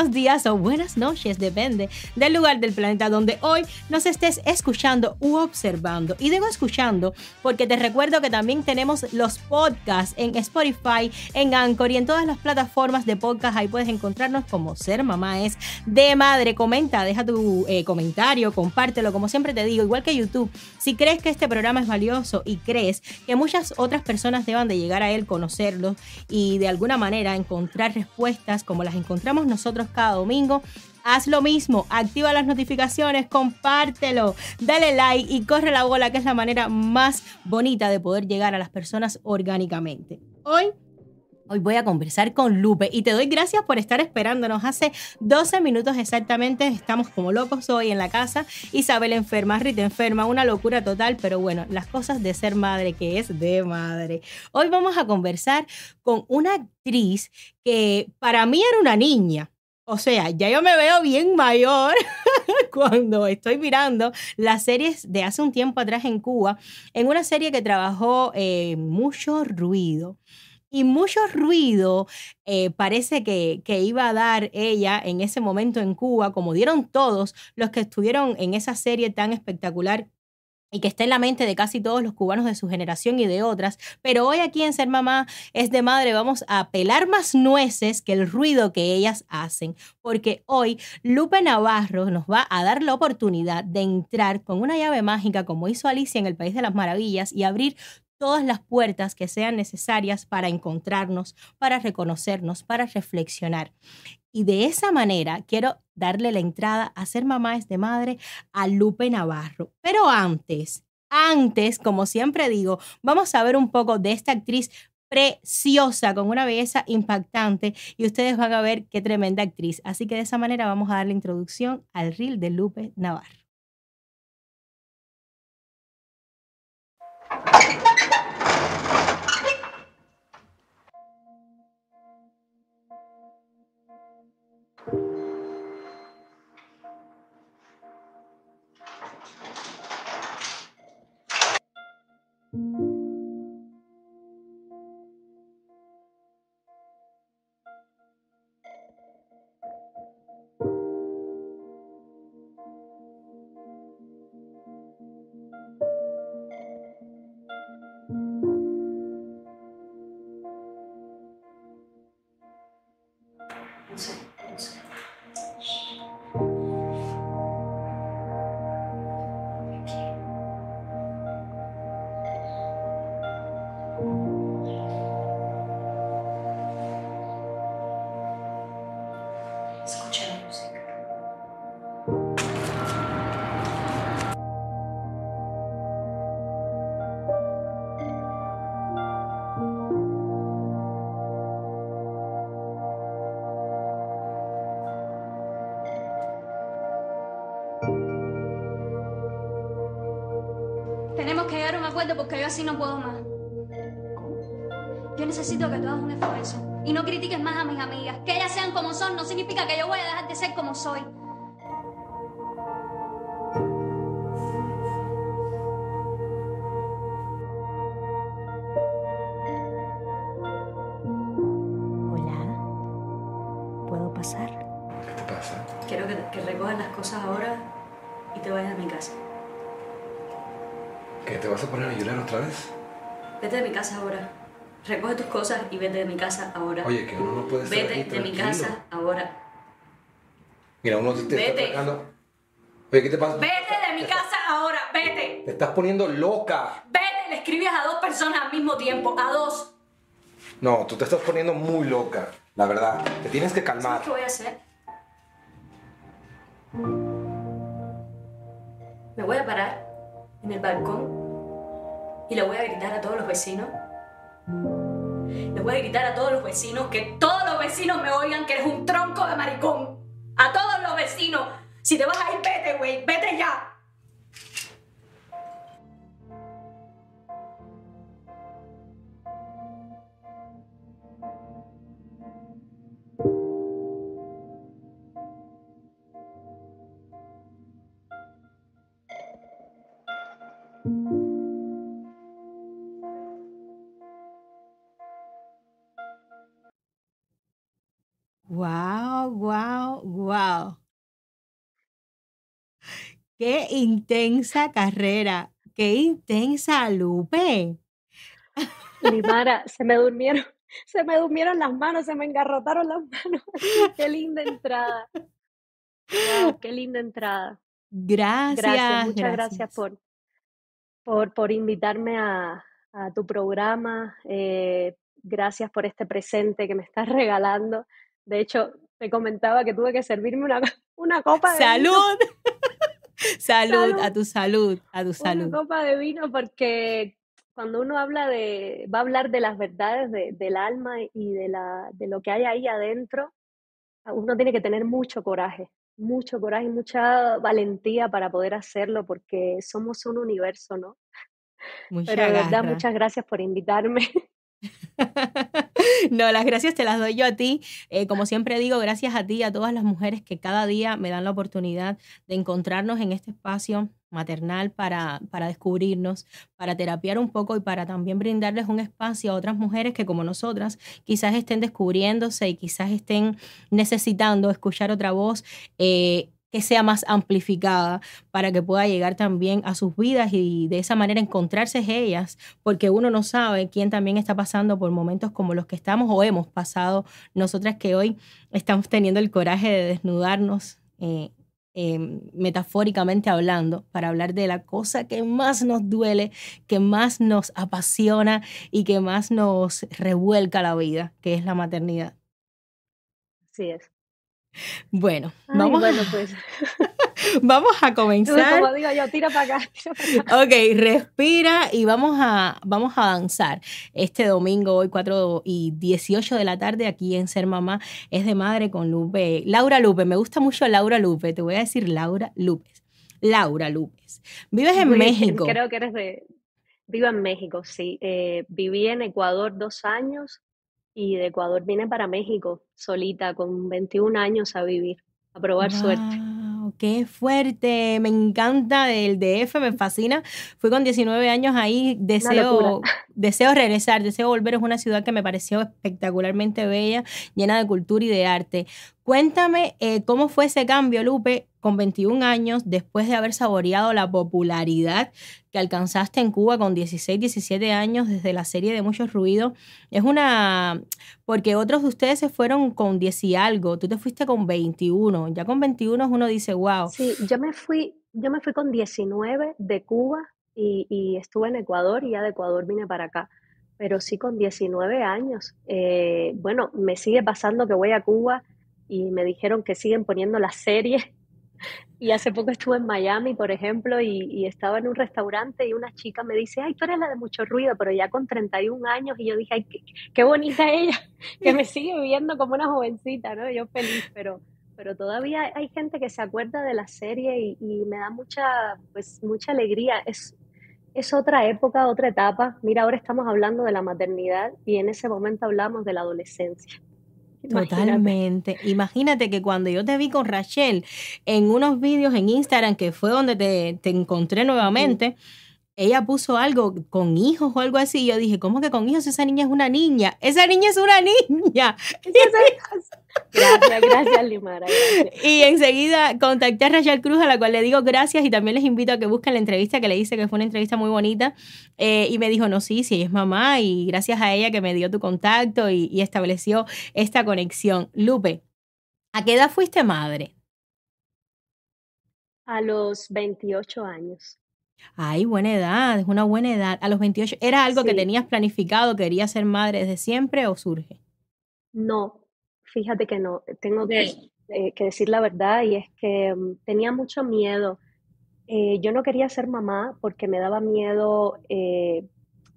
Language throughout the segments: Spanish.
buenos días o buenas noches, depende del lugar del planeta donde hoy nos estés escuchando u observando. Y digo escuchando porque te recuerdo que también tenemos los podcasts en Spotify, en Anchor y en todas las plataformas de podcast. Ahí puedes encontrarnos como Ser Mamá es de Madre. Comenta, deja tu eh, comentario, compártelo, como siempre te digo, igual que YouTube. Si crees que este programa es valioso y crees que muchas otras personas deban de llegar a él, conocerlo y de alguna manera encontrar respuestas como las encontramos nosotros cada domingo, haz lo mismo, activa las notificaciones, compártelo, dale like y corre la bola, que es la manera más bonita de poder llegar a las personas orgánicamente. Hoy Hoy voy a conversar con Lupe y te doy gracias por estar esperándonos. Hace 12 minutos exactamente estamos como locos hoy en la casa. Isabel enferma, Rita enferma, una locura total, pero bueno, las cosas de ser madre que es de madre. Hoy vamos a conversar con una actriz que para mí era una niña. O sea, ya yo me veo bien mayor cuando estoy mirando las series de hace un tiempo atrás en Cuba, en una serie que trabajó eh, mucho ruido. Y mucho ruido eh, parece que, que, iba a dar ella en ese momento en Cuba, como dieron todos los que estuvieron en esa serie tan espectacular y que está en la mente de casi todos los cubanos de su generación y de otras, pero hoy aquí en Ser Mamá es de Madre vamos a pelar más nueces que el ruido que ellas hacen, porque hoy Lupe Navarro nos va a dar la oportunidad de entrar con una llave mágica como hizo Alicia en el País de las Maravillas y abrir todas las puertas que sean necesarias para encontrarnos, para reconocernos, para reflexionar. Y de esa manera quiero darle la entrada a ser mamá es de madre a Lupe Navarro. Pero antes, antes, como siempre digo, vamos a ver un poco de esta actriz preciosa, con una belleza impactante y ustedes van a ver qué tremenda actriz. Así que de esa manera vamos a dar la introducción al reel de Lupe Navarro. porque yo así no puedo más. Yo necesito que tú hagas un esfuerzo y no critiques más a mis amigas. Que ellas sean como son no significa que yo voy a dejar de ser como soy. Casa ahora. Recoge tus cosas y vete de mi casa ahora. Oye, que uno no puede estar Vete aquí de mi casa ahora. Mira, uno te, te está Vete. atacando. Oye, ¿qué te pasa? Vete de mi casa ahora. Vete. Te estás poniendo loca. Vete. Le escribes a dos personas al mismo tiempo. A dos. No, tú te estás poniendo muy loca. La verdad. Te tienes que calmar. ¿Sabes qué voy a hacer? Me voy a parar en el balcón y le voy a gritar a todos los vecinos. Le voy a gritar a todos los vecinos que todos los vecinos me oigan que eres un tronco de maricón. A todos los vecinos. Si te vas a ir, vete, güey. Vete ya. Wow, Wow. Qué intensa carrera, qué intensa Lupe. Limara, se me durmieron, se me durmieron las manos, se me engarrotaron las manos. qué linda entrada. qué linda entrada. Gracias. Gracias, muchas gracias, por, por, por invitarme a, a tu programa. Eh, gracias por este presente que me estás regalando. De hecho, te comentaba que tuve que servirme una, una copa de ¡Salud! ¡Salud! a tu salud, a tu salud. Una copa de vino porque cuando uno habla de, va a hablar de las verdades del alma y de, la, de lo que hay ahí adentro, uno tiene que tener mucho coraje, mucho coraje y mucha valentía para poder hacerlo porque somos un universo, ¿no? Pero de verdad, muchas gracias por invitarme. no, las gracias te las doy yo a ti. Eh, como siempre digo, gracias a ti, a todas las mujeres que cada día me dan la oportunidad de encontrarnos en este espacio maternal para, para descubrirnos, para terapiar un poco y para también brindarles un espacio a otras mujeres que como nosotras quizás estén descubriéndose y quizás estén necesitando escuchar otra voz. Eh, que sea más amplificada para que pueda llegar también a sus vidas y de esa manera encontrarse ellas, porque uno no sabe quién también está pasando por momentos como los que estamos o hemos pasado nosotras que hoy estamos teniendo el coraje de desnudarnos. Eh, em, metafóricamente hablando, para hablar de la cosa que más nos duele, que más nos apasiona y que más nos revuelca la vida, que es la maternidad. Así es. Bueno, vamos, pues. vamos a comenzar. Como digo yo, tira para acá, Ok, respira y vamos a, vamos a danzar. Este domingo, hoy 4 y 18 de la tarde, aquí en Ser Mamá, es de madre con Lupe. Laura Lupe, me gusta mucho Laura Lupe, te voy a decir Laura Lupe. Laura Lupe. Vives en México. Creo que eres de... Vivo en México, sí. Eh, viví en Ecuador dos años y de Ecuador vine para México solita con 21 años a vivir, a probar suerte. ¡Qué fuerte! Me encanta el DF, me fascina. Fui con 19 años ahí, deseo, deseo regresar, deseo volver. Es una ciudad que me pareció espectacularmente bella, llena de cultura y de arte. Cuéntame eh, cómo fue ese cambio, Lupe, con 21 años, después de haber saboreado la popularidad que alcanzaste en Cuba con 16, 17 años desde la serie de Muchos Ruidos. Es una, porque otros de ustedes se fueron con 10 y algo, tú te fuiste con 21, ya con 21 uno dice, wow. Sí, yo me fui, yo me fui con 19 de Cuba y, estuve en Ecuador y ya de Ecuador vine para acá pero sí con 19 años. Eh, bueno, me sigue pasando que voy a Cuba y me dijeron que siguen poniendo la serie. Y hace poco estuve en Miami, por ejemplo, y, estaba en un restaurante y una chica me dice, ay, tú eres la de mucho ruido, pero ya con 31 años. Y yo dije, ay, qué, bonita ella, que me sigue viendo como una jovencita, ¿no? Yo feliz, pero, pero todavía hay gente que se acuerda de la serie y, y me da mucha, pues, mucha alegría. Es, es otra época, otra etapa. Mira, ahora estamos hablando de la maternidad y en ese momento hablamos de la adolescencia. Totalmente. Imagínate que cuando yo te vi con Rachel en unos vídeos en Instagram, que fue donde te, te encontré nuevamente, ella puso algo con hijos o algo así. Y yo dije, ¿cómo que con hijos? Esa niña es una niña. Esa niña es una niña. Gracias, gracias, Limara. Y enseguida contacté a Rachel Cruz, a la cual le digo gracias y también les invito a que busquen la entrevista que le hice, que fue una entrevista muy bonita. Eh, y me dijo, no, sí, sí, ella es mamá y gracias a ella que me dio tu contacto y, y estableció esta conexión. Lupe, ¿a qué edad fuiste madre? A los 28 años. Ay, buena edad, es una buena edad. A los 28, ¿era algo que tenías planificado, querías ser madre desde siempre o surge? No, fíjate que no. Tengo que, eh, decir la verdad y es que mm, tenía mucho miedo. Eh, yo no quería ser mamá porque me daba miedo eh,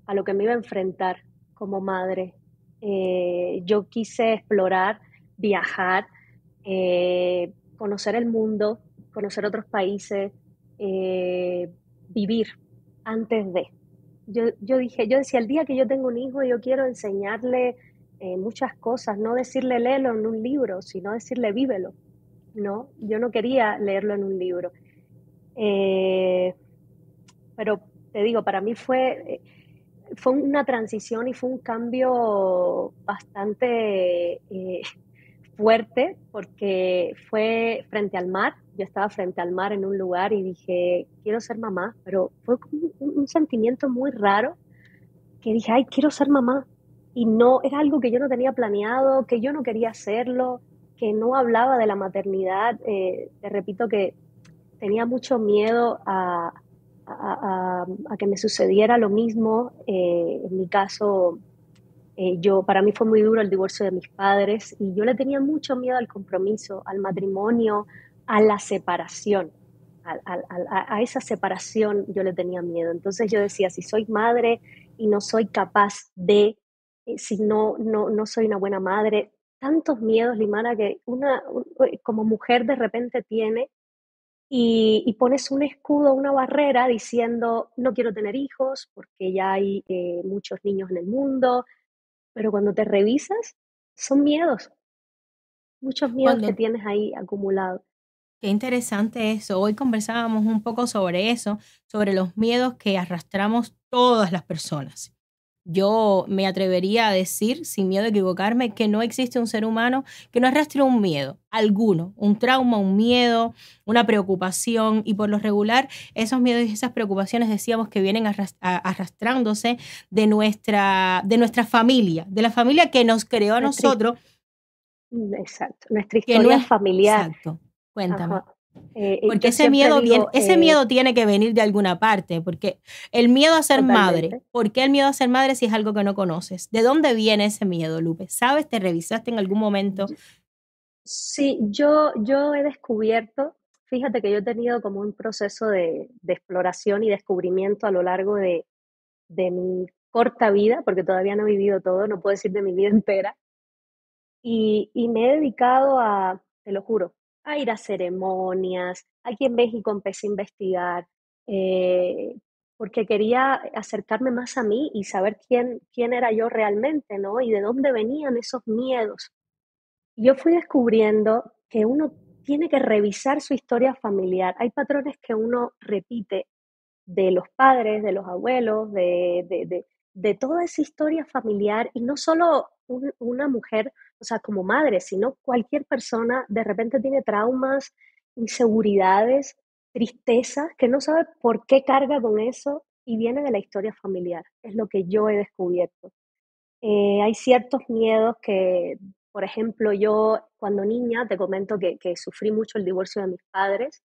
a lo que me iba a enfrentar como madre. yo quise explorar, viajar, conocer el mundo, conocer otros países vivir antes de. Yo, yo dije, yo decía, el día que yo tengo un hijo, yo quiero enseñarle eh, muchas cosas, no decirle léelo en un libro, sino decirle vívelo. No, yo no quería leerlo en un libro. Eh, pero te digo, para mí fue, fue una transición y fue un cambio bastante eh, fuerte porque fue frente al mar. Yo estaba frente al mar en un lugar y dije, quiero ser mamá, pero fue un, un sentimiento muy raro que dije, ay, quiero ser mamá. Y no, era algo que yo no tenía planeado, que yo no quería hacerlo, que no hablaba de la maternidad. Eh, te repito que tenía mucho miedo a, a, que me sucediera lo mismo. Eh, en mi caso, eh, yo, para mí fue muy duro el divorcio de mis padres y yo le tenía mucho miedo al compromiso, al matrimonio, a la separación. A, a, esa separación yo le tenía miedo. Entonces yo decía, si soy madre y no soy capaz de, eh, si no, no, no soy una buena madre, tantos miedos, Limana, que una como mujer de repente tiene y, pones un escudo, una barrera diciendo, no quiero tener hijos porque ya hay eh, muchos niños en el mundo, pero cuando te revisas, son miedos, muchos miedos que tienes ahí acumulados. Qué interesante eso. Hoy conversábamos un poco sobre eso, sobre los miedos que arrastramos todas las personas. Yo me atrevería a decir, sin miedo a equivocarme, que no existe un ser humano que no arrastre un miedo, alguno, un trauma, un miedo, una preocupación. Y por lo regular, esos miedos y esas preocupaciones decíamos que vienen arrastrándose de nuestra, de nuestra familia, de la familia que nos creó a nosotros. Exacto, nuestra historia familiar. Exacto, cuéntame. Eh, porque ese miedo, ese eh, miedo tiene que venir de alguna parte, porque el miedo a ser madre, ¿por qué el miedo a ser madre si es algo que no conoces? ¿De dónde viene ese miedo, Lupe? ¿Sabes? ¿Te revisaste en algún momento? Sí, yo, yo he descubierto, fíjate que yo he tenido como un proceso de, exploración y descubrimiento a lo largo de, de mi corta vida, porque todavía no he vivido todo, no puedo decir de mi vida entera, y, y me he dedicado a, te lo juro, a ir a ceremonias. Aquí en México empecé a investigar eh, porque quería acercarme más a mí y saber quién, quién era yo realmente, ¿no? Y de dónde venían esos miedos. Yo fui descubriendo que uno tiene que revisar su historia familiar. Hay patrones que uno repite de los padres, de los abuelos, de, de, de, toda esa historia familiar y no solo una mujer o sea, como madre, sino cualquier persona de repente tiene traumas, inseguridades, tristezas, que no sabe por qué carga con eso y viene de la historia familiar. Es lo que yo he descubierto. Eh, hay ciertos miedos que, por ejemplo, yo cuando niña, te comento que, sufrí mucho el divorcio de mis padres,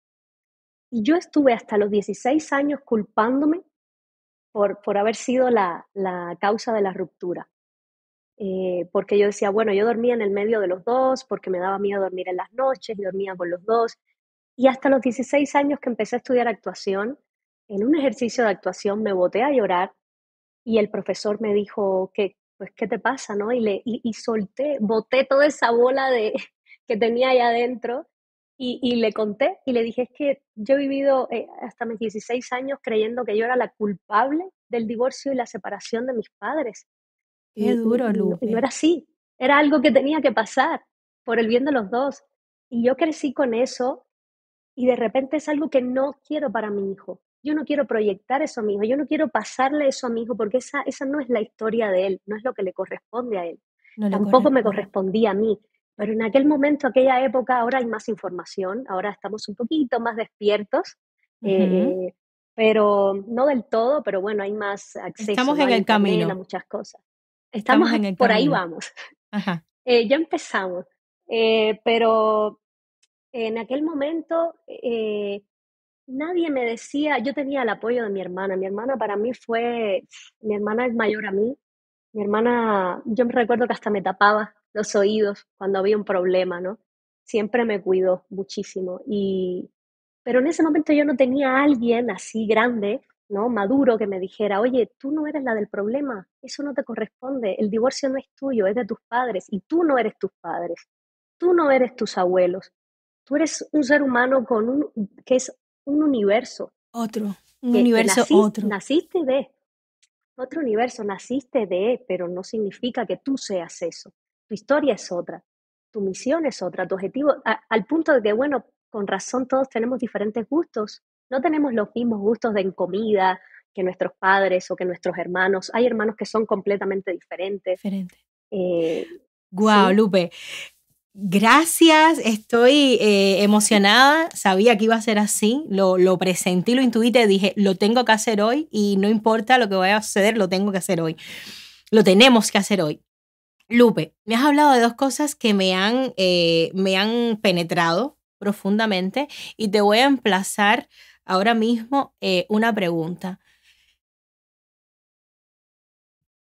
y yo estuve hasta los 16 años culpándome por, por haber sido la, la causa de la ruptura. Eh, porque yo decía, bueno, yo dormía en el medio de los dos, porque me daba miedo dormir en las noches y dormía con los dos. Y hasta los 16 años que empecé a estudiar actuación, en un ejercicio de actuación me boté a llorar y el profesor me dijo, que, pues, ¿qué te pasa? ¿no? Y, le, y, solté, boté toda esa bola de, que tenía ahí adentro y, y, le conté y le dije, es que yo he vivido eh, hasta mis 16 años creyendo que yo era la culpable del divorcio y la separación de mis padres. Qué duro, Lupe. Y no era así, era algo que tenía que pasar por el bien de los dos. Y yo crecí con eso y de repente es algo que no quiero para mi hijo. Yo no quiero proyectar eso a mi hijo, yo no quiero pasarle eso a mi hijo porque esa, esa no es la historia de él, no es lo que le corresponde a él. Tampoco me correspondía a mí. Pero en aquel momento, aquella época, ahora hay más información, ahora estamos un poquito más despiertos, eh, pero no del todo, pero bueno, hay más acceso estamos en el camino. a muchas cosas. Estamos, en el por ahí vamos. Eh, ya empezamos, eh, pero en aquel momento eh, nadie me decía, yo tenía el apoyo de mi hermana, mi hermana para mí fue, mi hermana es mayor a mí, mi hermana, yo me recuerdo que hasta me tapaba los oídos cuando había un problema, ¿no? Siempre me cuidó muchísimo y, pero en ese momento yo no tenía a alguien así grande ¿no? maduro que me dijera, oye, tú no eres la del problema, eso no te corresponde, el divorcio no es tuyo, es de tus padres y tú no eres tus padres, tú no eres tus abuelos, tú eres un ser humano con un, que es un universo. Otro, un universo otro. Naciste de otro universo, naciste de, pero no significa que tú seas eso. Tu historia es otra, tu misión es otra, tu objetivo, al punto de que, bueno, con razón todos tenemos diferentes gustos, no tenemos los mismos gustos de en comida que nuestros padres o que nuestros hermanos. Hay hermanos que son completamente diferentes. Diferente. Eh, Lupe. Gracias, estoy eh, emocionada, sabía que iba a ser así, lo, lo presenté, lo intuí, te dije, lo tengo que hacer hoy y no importa lo que vaya a suceder, lo tengo que hacer hoy, lo tenemos que hacer hoy. Lupe, me has hablado de dos cosas que me han, eh, me han penetrado profundamente y te voy a emplazar ahora mismo eh, una pregunta.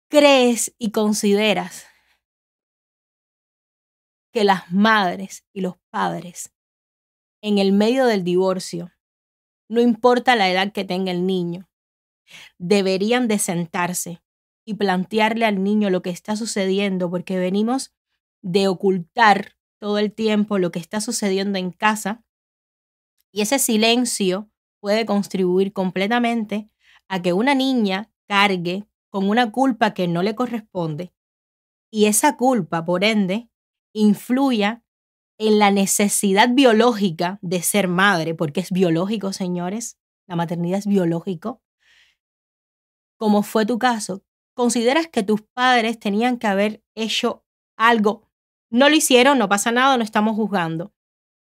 ¿Crees y consideras que las madres y los padres en el medio del divorcio, no importa la edad que tenga el niño, deberían de sentarse y plantearle al niño lo que está sucediendo, porque venimos de ocultar todo el tiempo lo que está sucediendo en casa y ese silencio puede contribuir completamente a que una niña cargue con una culpa que no le corresponde y esa culpa, por ende, influya en la necesidad biológica de ser madre, porque es biológico, señores, la maternidad es biológico, como fue tu caso, ¿consideras que tus padres tenían que haber hecho algo? No lo hicieron, no pasa nada, no estamos juzgando.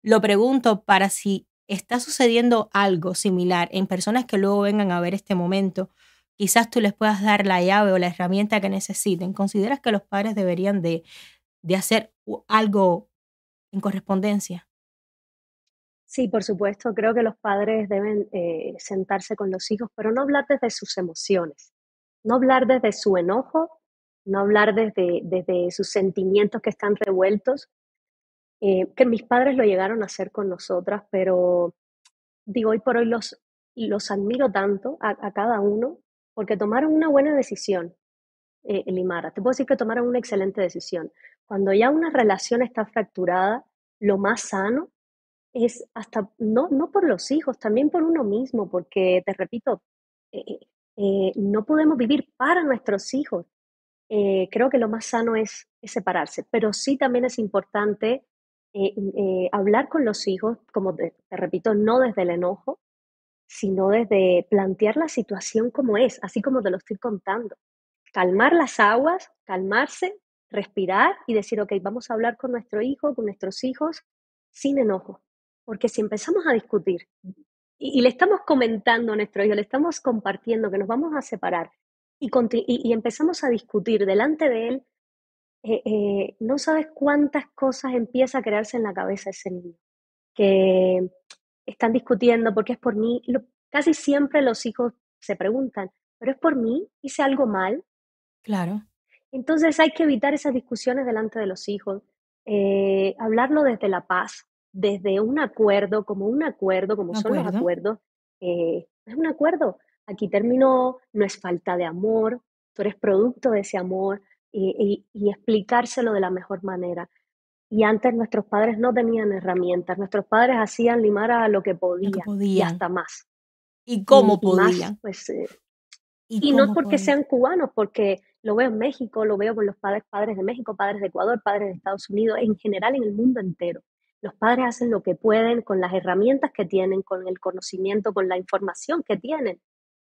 Lo pregunto para si está sucediendo algo similar en personas que luego vengan a ver este momento, quizás tú les puedas dar la llave o la herramienta que necesiten. ¿Consideras que los padres deberían de, de hacer algo en correspondencia. Sí, por supuesto, creo que los padres deben eh, sentarse con los hijos, pero no hablar desde sus emociones, no hablar desde su enojo, no hablar desde, desde sus sentimientos que están revueltos, eh, que mis padres lo llegaron a hacer con nosotras, pero digo, hoy por hoy los, los admiro tanto a, cada uno porque tomaron una buena decisión, eh, Limara. Te puedo decir que tomaron una excelente decisión. Cuando ya una relación está fracturada, lo más sano es hasta, no, no por los hijos, también por uno mismo, porque te repito, eh, eh, no podemos vivir para nuestros hijos. creo que lo más sano es, separarse, pero sí también es importante hablar con los hijos, como te repito, no desde el enojo, sino desde plantear la situación como es, así como te lo estoy contando calmar las aguas, calmarse, respirar y decir, ok, vamos a hablar con nuestro hijo, con nuestros hijos, sin enojo. Porque si empezamos a discutir y, le estamos comentando a nuestro hijo, le estamos compartiendo que nos vamos a separar y, y, empezamos a discutir delante de él, eh, eh, no sabes cuántas cosas empieza a crearse en la cabeza ese niño. Que están discutiendo porque es por mí. casi siempre los hijos se preguntan, ¿pero es por mí? ¿Hice algo mal? Claro. Entonces hay que evitar esas discusiones delante de los hijos, eh, hablarlo desde la paz, desde un acuerdo, como un acuerdo, como son los acuerdos. Eh, es un acuerdo. Aquí terminó, no es falta de amor, tú eres producto de ese amor y, explicárselo de la mejor manera. Y antes nuestros padres no tenían herramientas, nuestros padres hacían limar a lo que podían, y hasta más. ¿Y cómo podían? pues, eh, y, no porque sean cubanos, porque lo veo en México, lo veo con los padres, padres de México, padres de Ecuador, padres de Estados Unidos, en general en el mundo entero. Los padres hacen lo que pueden con las herramientas que tienen, con el conocimiento, con la información que tienen.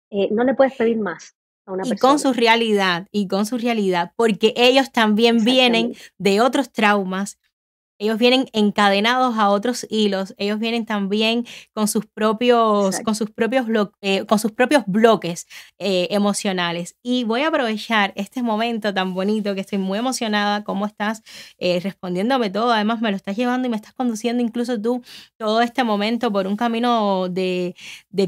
Eh, no le puedes pedir más. A una y con su realidad, y con su realidad, porque ellos también vienen de otros traumas, ellos vienen encadenados a otros hilos, ellos vienen también con sus propios, con sus propios, eh, con sus propios bloques eh, emocionales. Y voy a aprovechar este momento tan bonito que estoy muy emocionada, cómo estás eh, respondiéndome todo, además me lo estás llevando y me estás conduciendo incluso tú todo este momento por un camino de,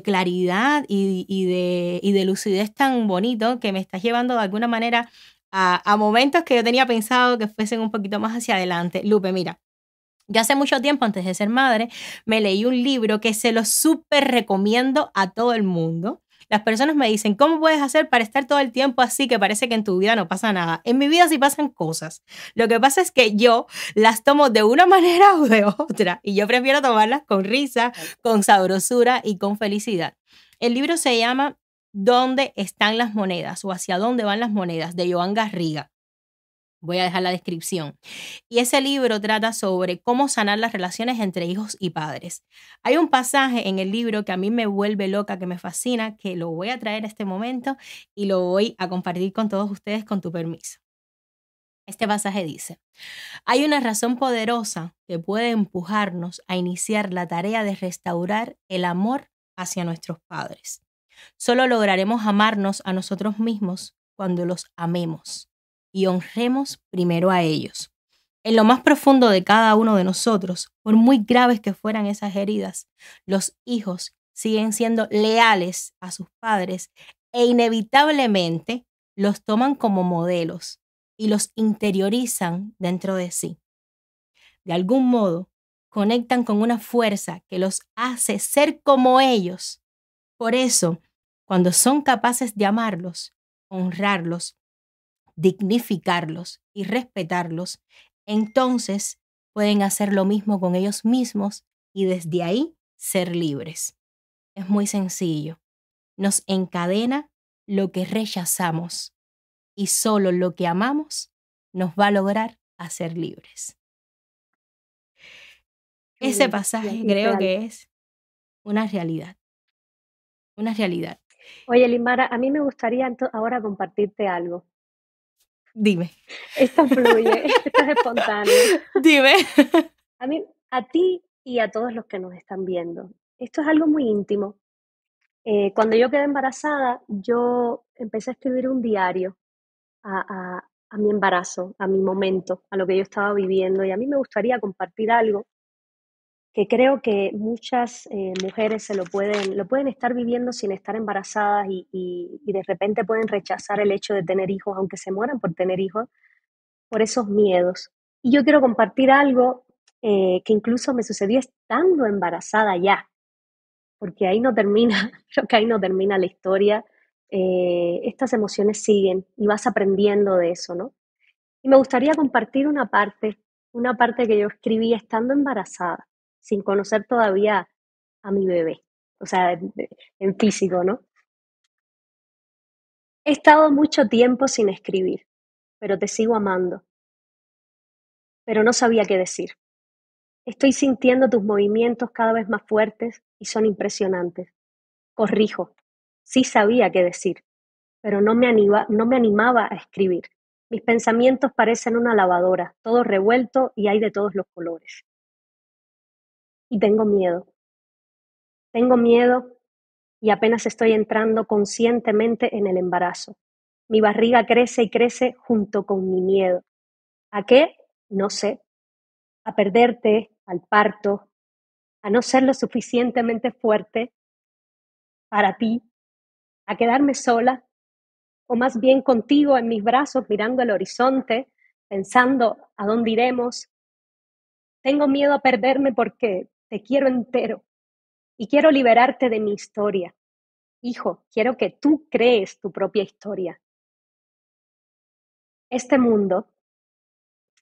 claridad y, de, y de lucidez tan bonito que me estás llevando de alguna manera a, momentos que yo tenía pensado que fuesen un poquito más hacia adelante. Lupe, mira, yo hace mucho tiempo, antes de ser madre, me leí un libro que se lo súper recomiendo a todo el mundo. Las personas me dicen, ¿cómo puedes hacer para estar todo el tiempo así que parece que en tu vida no pasa nada? En mi vida sí pasan cosas. Lo que pasa es que yo las tomo de una manera o de otra y yo prefiero tomarlas con risa, con sabrosura y con felicidad. El libro se llama ¿Dónde están las monedas? o Hacia dónde van las monedas de Joan Garriga. Voy a dejar la descripción. Y ese libro trata sobre cómo sanar las relaciones entre hijos y padres. Hay un pasaje en el libro que a mí me vuelve loca, que me fascina, que lo voy a traer a este momento y lo voy a compartir con todos ustedes con tu permiso. Este pasaje dice, hay una razón poderosa que puede empujarnos a iniciar la tarea de restaurar el amor hacia nuestros padres. Solo lograremos amarnos a nosotros mismos cuando los amemos y honremos primero a ellos. En lo más profundo de cada uno de nosotros, por muy graves que fueran esas heridas, los hijos siguen siendo leales a sus padres e inevitablemente los toman como modelos y los interiorizan dentro de sí. De algún modo, conectan con una fuerza que los hace ser como ellos. Por eso, cuando son capaces de amarlos, honrarlos, dignificarlos y respetarlos, entonces pueden hacer lo mismo con ellos mismos y desde ahí ser libres. Es muy sencillo. Nos encadena lo que rechazamos y solo lo que amamos nos va a lograr hacer libres. Ese pasaje creo que es una realidad. Una realidad. Oye, Limara, a mí me gustaría ahora compartirte algo. Dime. Esto fluye, esto es espontáneo. Dime. A mí, a ti y a todos los que nos están viendo, esto es algo muy íntimo. Eh, cuando yo quedé embarazada, yo empecé a escribir un diario a, a, mi embarazo, a mi momento, a lo que yo estaba viviendo. Y a mí me gustaría compartir algo que creo que muchas eh, mujeres se lo pueden, lo pueden estar viviendo sin estar embarazadas y, y, de repente pueden rechazar el hecho de tener hijos, aunque se mueran por tener hijos, por esos miedos. Y yo quiero compartir algo eh, que incluso me sucedió estando embarazada ya, porque ahí no termina, creo que ahí no termina la historia. Eh, estas emociones siguen y vas aprendiendo de eso, ¿no? Y me gustaría compartir una parte, una parte que yo escribí estando embarazada sin conocer todavía a mi bebé, o sea, en físico, ¿no? He estado mucho tiempo sin escribir, pero te sigo amando. Pero no sabía qué decir. Estoy sintiendo tus movimientos cada vez más fuertes y son impresionantes. Corrijo, sí sabía qué decir, pero no me, no me animaba a escribir. Mis pensamientos parecen una lavadora, todo revuelto y hay de todos los colores y tengo miedo. Tengo miedo y apenas estoy entrando conscientemente en el embarazo. Mi barriga crece y crece junto con mi miedo. ¿A qué? No sé. A perderte, al parto, a no ser lo suficientemente fuerte para ti, a quedarme sola, o más bien contigo en mis brazos mirando el horizonte, pensando a dónde iremos. Tengo miedo a perderme porque te quiero entero y quiero liberarte de mi historia. Hijo, quiero que tú crees tu propia historia. Este mundo,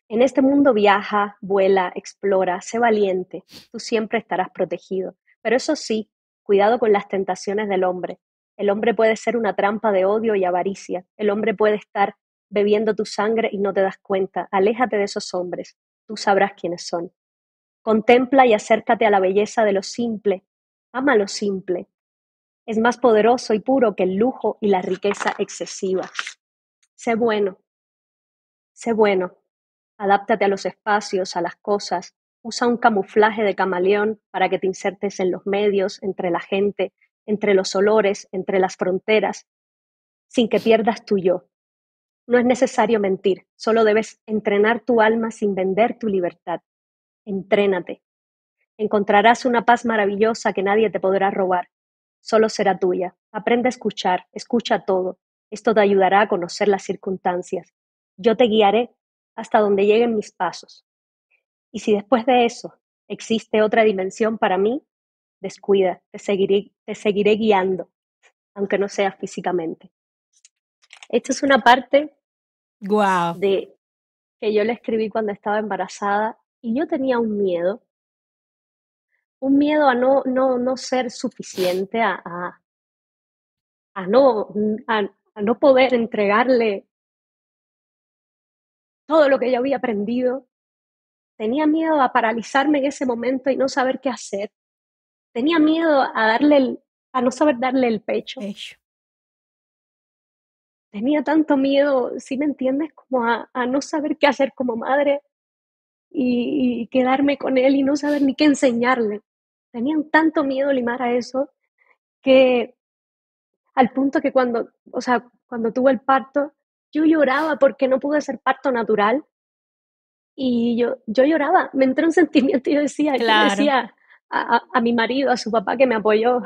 en este mundo viaja, vuela, explora, sé valiente, tú siempre estarás protegido. Pero eso sí, cuidado con las tentaciones del hombre. El hombre puede ser una trampa de odio y avaricia. El hombre puede estar bebiendo tu sangre y no te das cuenta. Aléjate de esos hombres. Tú sabrás quiénes son. Contempla y acércate a la belleza de lo simple. Ama lo simple. Es más poderoso y puro que el lujo y la riqueza excesiva. Sé bueno. Sé bueno. Adáptate a los espacios, a las cosas. Usa un camuflaje de camaleón para que te insertes en los medios, entre la gente, entre los olores, entre las fronteras, sin que pierdas tu yo. No es necesario mentir, solo debes entrenar tu alma sin vender tu libertad entrénate. Encontrarás una paz maravillosa que nadie te podrá robar. Solo será tuya. Aprende a escuchar, escucha todo. Esto te ayudará a conocer las circunstancias. Yo te guiaré hasta donde lleguen mis pasos. Y si después de eso existe otra dimensión para mí, descuida, te seguiré, te seguiré guiando, aunque no sea físicamente. Esta es una parte wow. de que yo le escribí cuando estaba embarazada y yo tenía un miedo, un miedo a no, no, no ser suficiente, a, a, no, a, no poder entregarle todo lo que yo había aprendido. Tenía miedo a paralizarme en ese momento y no saber qué hacer. Tenía miedo a darle a no saber darle el pecho. tenía tanto miedo, si me entiendes, como a, no saber qué hacer como madre y, quedarme con él y no saber ni qué enseñarle. Tenían tanto miedo limar a eso que al punto que cuando, o sea, cuando tuve el parto, yo lloraba porque no pude hacer parto natural y yo, yo lloraba, me entró un sentimiento y yo decía, yo decía a, a, mi marido, a su papá que me apoyó,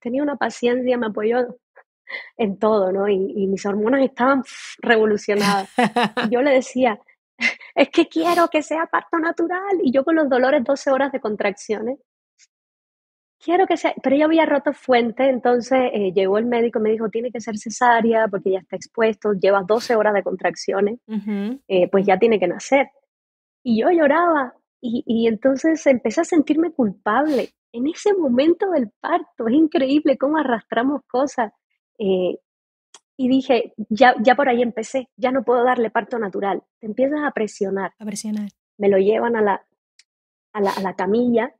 tenía una paciencia, me apoyó en todo, ¿no? Y, mis hormonas estaban revolucionadas. yo le decía, es que quiero que sea parto natural. Y yo con los dolores, 12 horas de contracciones. Quiero que sea, pero yo había roto fuente, entonces eh, llegó el médico y me dijo, tiene que ser cesárea porque ya está expuesto, llevas 12 horas de contracciones, eh, pues ya tiene que nacer. Y yo lloraba y, y entonces empecé a sentirme culpable en ese momento del parto. Es increíble cómo arrastramos cosas. Eh, y dije, ya, ya por ahí empecé, ya no puedo darle parto natural. Te empiezas a presionar. A presionar. Me lo llevan a la, a la, a la camilla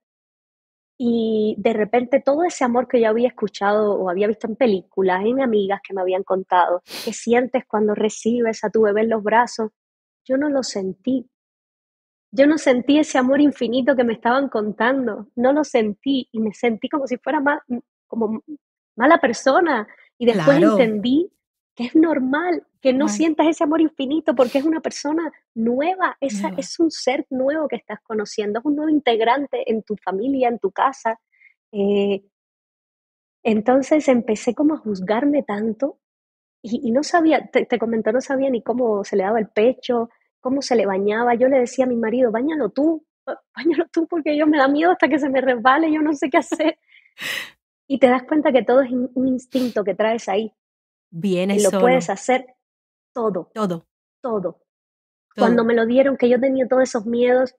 y de repente todo ese amor que yo había escuchado o había visto en películas, en amigas que me habían contado, que sientes cuando recibes a tu bebé en los brazos, yo no lo sentí. Yo no sentí ese amor infinito que me estaban contando, no lo sentí y me sentí como si fuera más, como mala persona, y después entendí que es normal que no sientas ese amor infinito porque es una persona nueva, esa, es un ser nuevo que estás conociendo, es un nuevo integrante en tu familia, en tu casa. Eh, entonces empecé como a juzgarme tanto y, no sabía, te, te comentó, no sabía ni cómo se le daba el pecho, cómo se le bañaba. Yo le decía a mi marido, bañalo tú, bañalo tú porque yo me da miedo hasta que se me resbale, yo no sé qué hacer. y te das cuenta que todo es un instinto que traes ahí. Viene y lo puedes hacer todo. Todo. Todo. Cuando me lo dieron, que yo tenía todos esos miedos,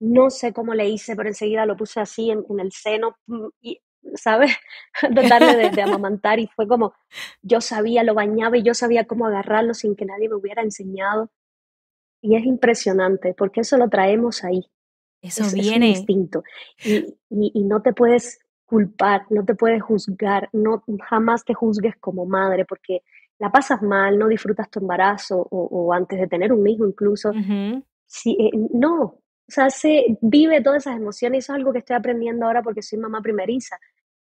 no sé cómo le hice, pero enseguida lo puse así en, el seno, mm, y, ¿sabes? Tratarle de, de, amamantar y fue como, yo sabía, lo bañaba y yo sabía cómo agarrarlo sin que nadie me hubiera enseñado. Y es impresionante, porque eso lo traemos ahí. Eso viene. Es instinto. Y, y, y, no te puedes culpar, no te puedes juzgar, no jamás te juzgues como madre porque la pasas mal, no disfrutas tu embarazo o, antes de tener un hijo incluso. Eh, no, o sea, se vive todas esas emociones y eso es algo que estoy aprendiendo ahora porque soy mamá primeriza.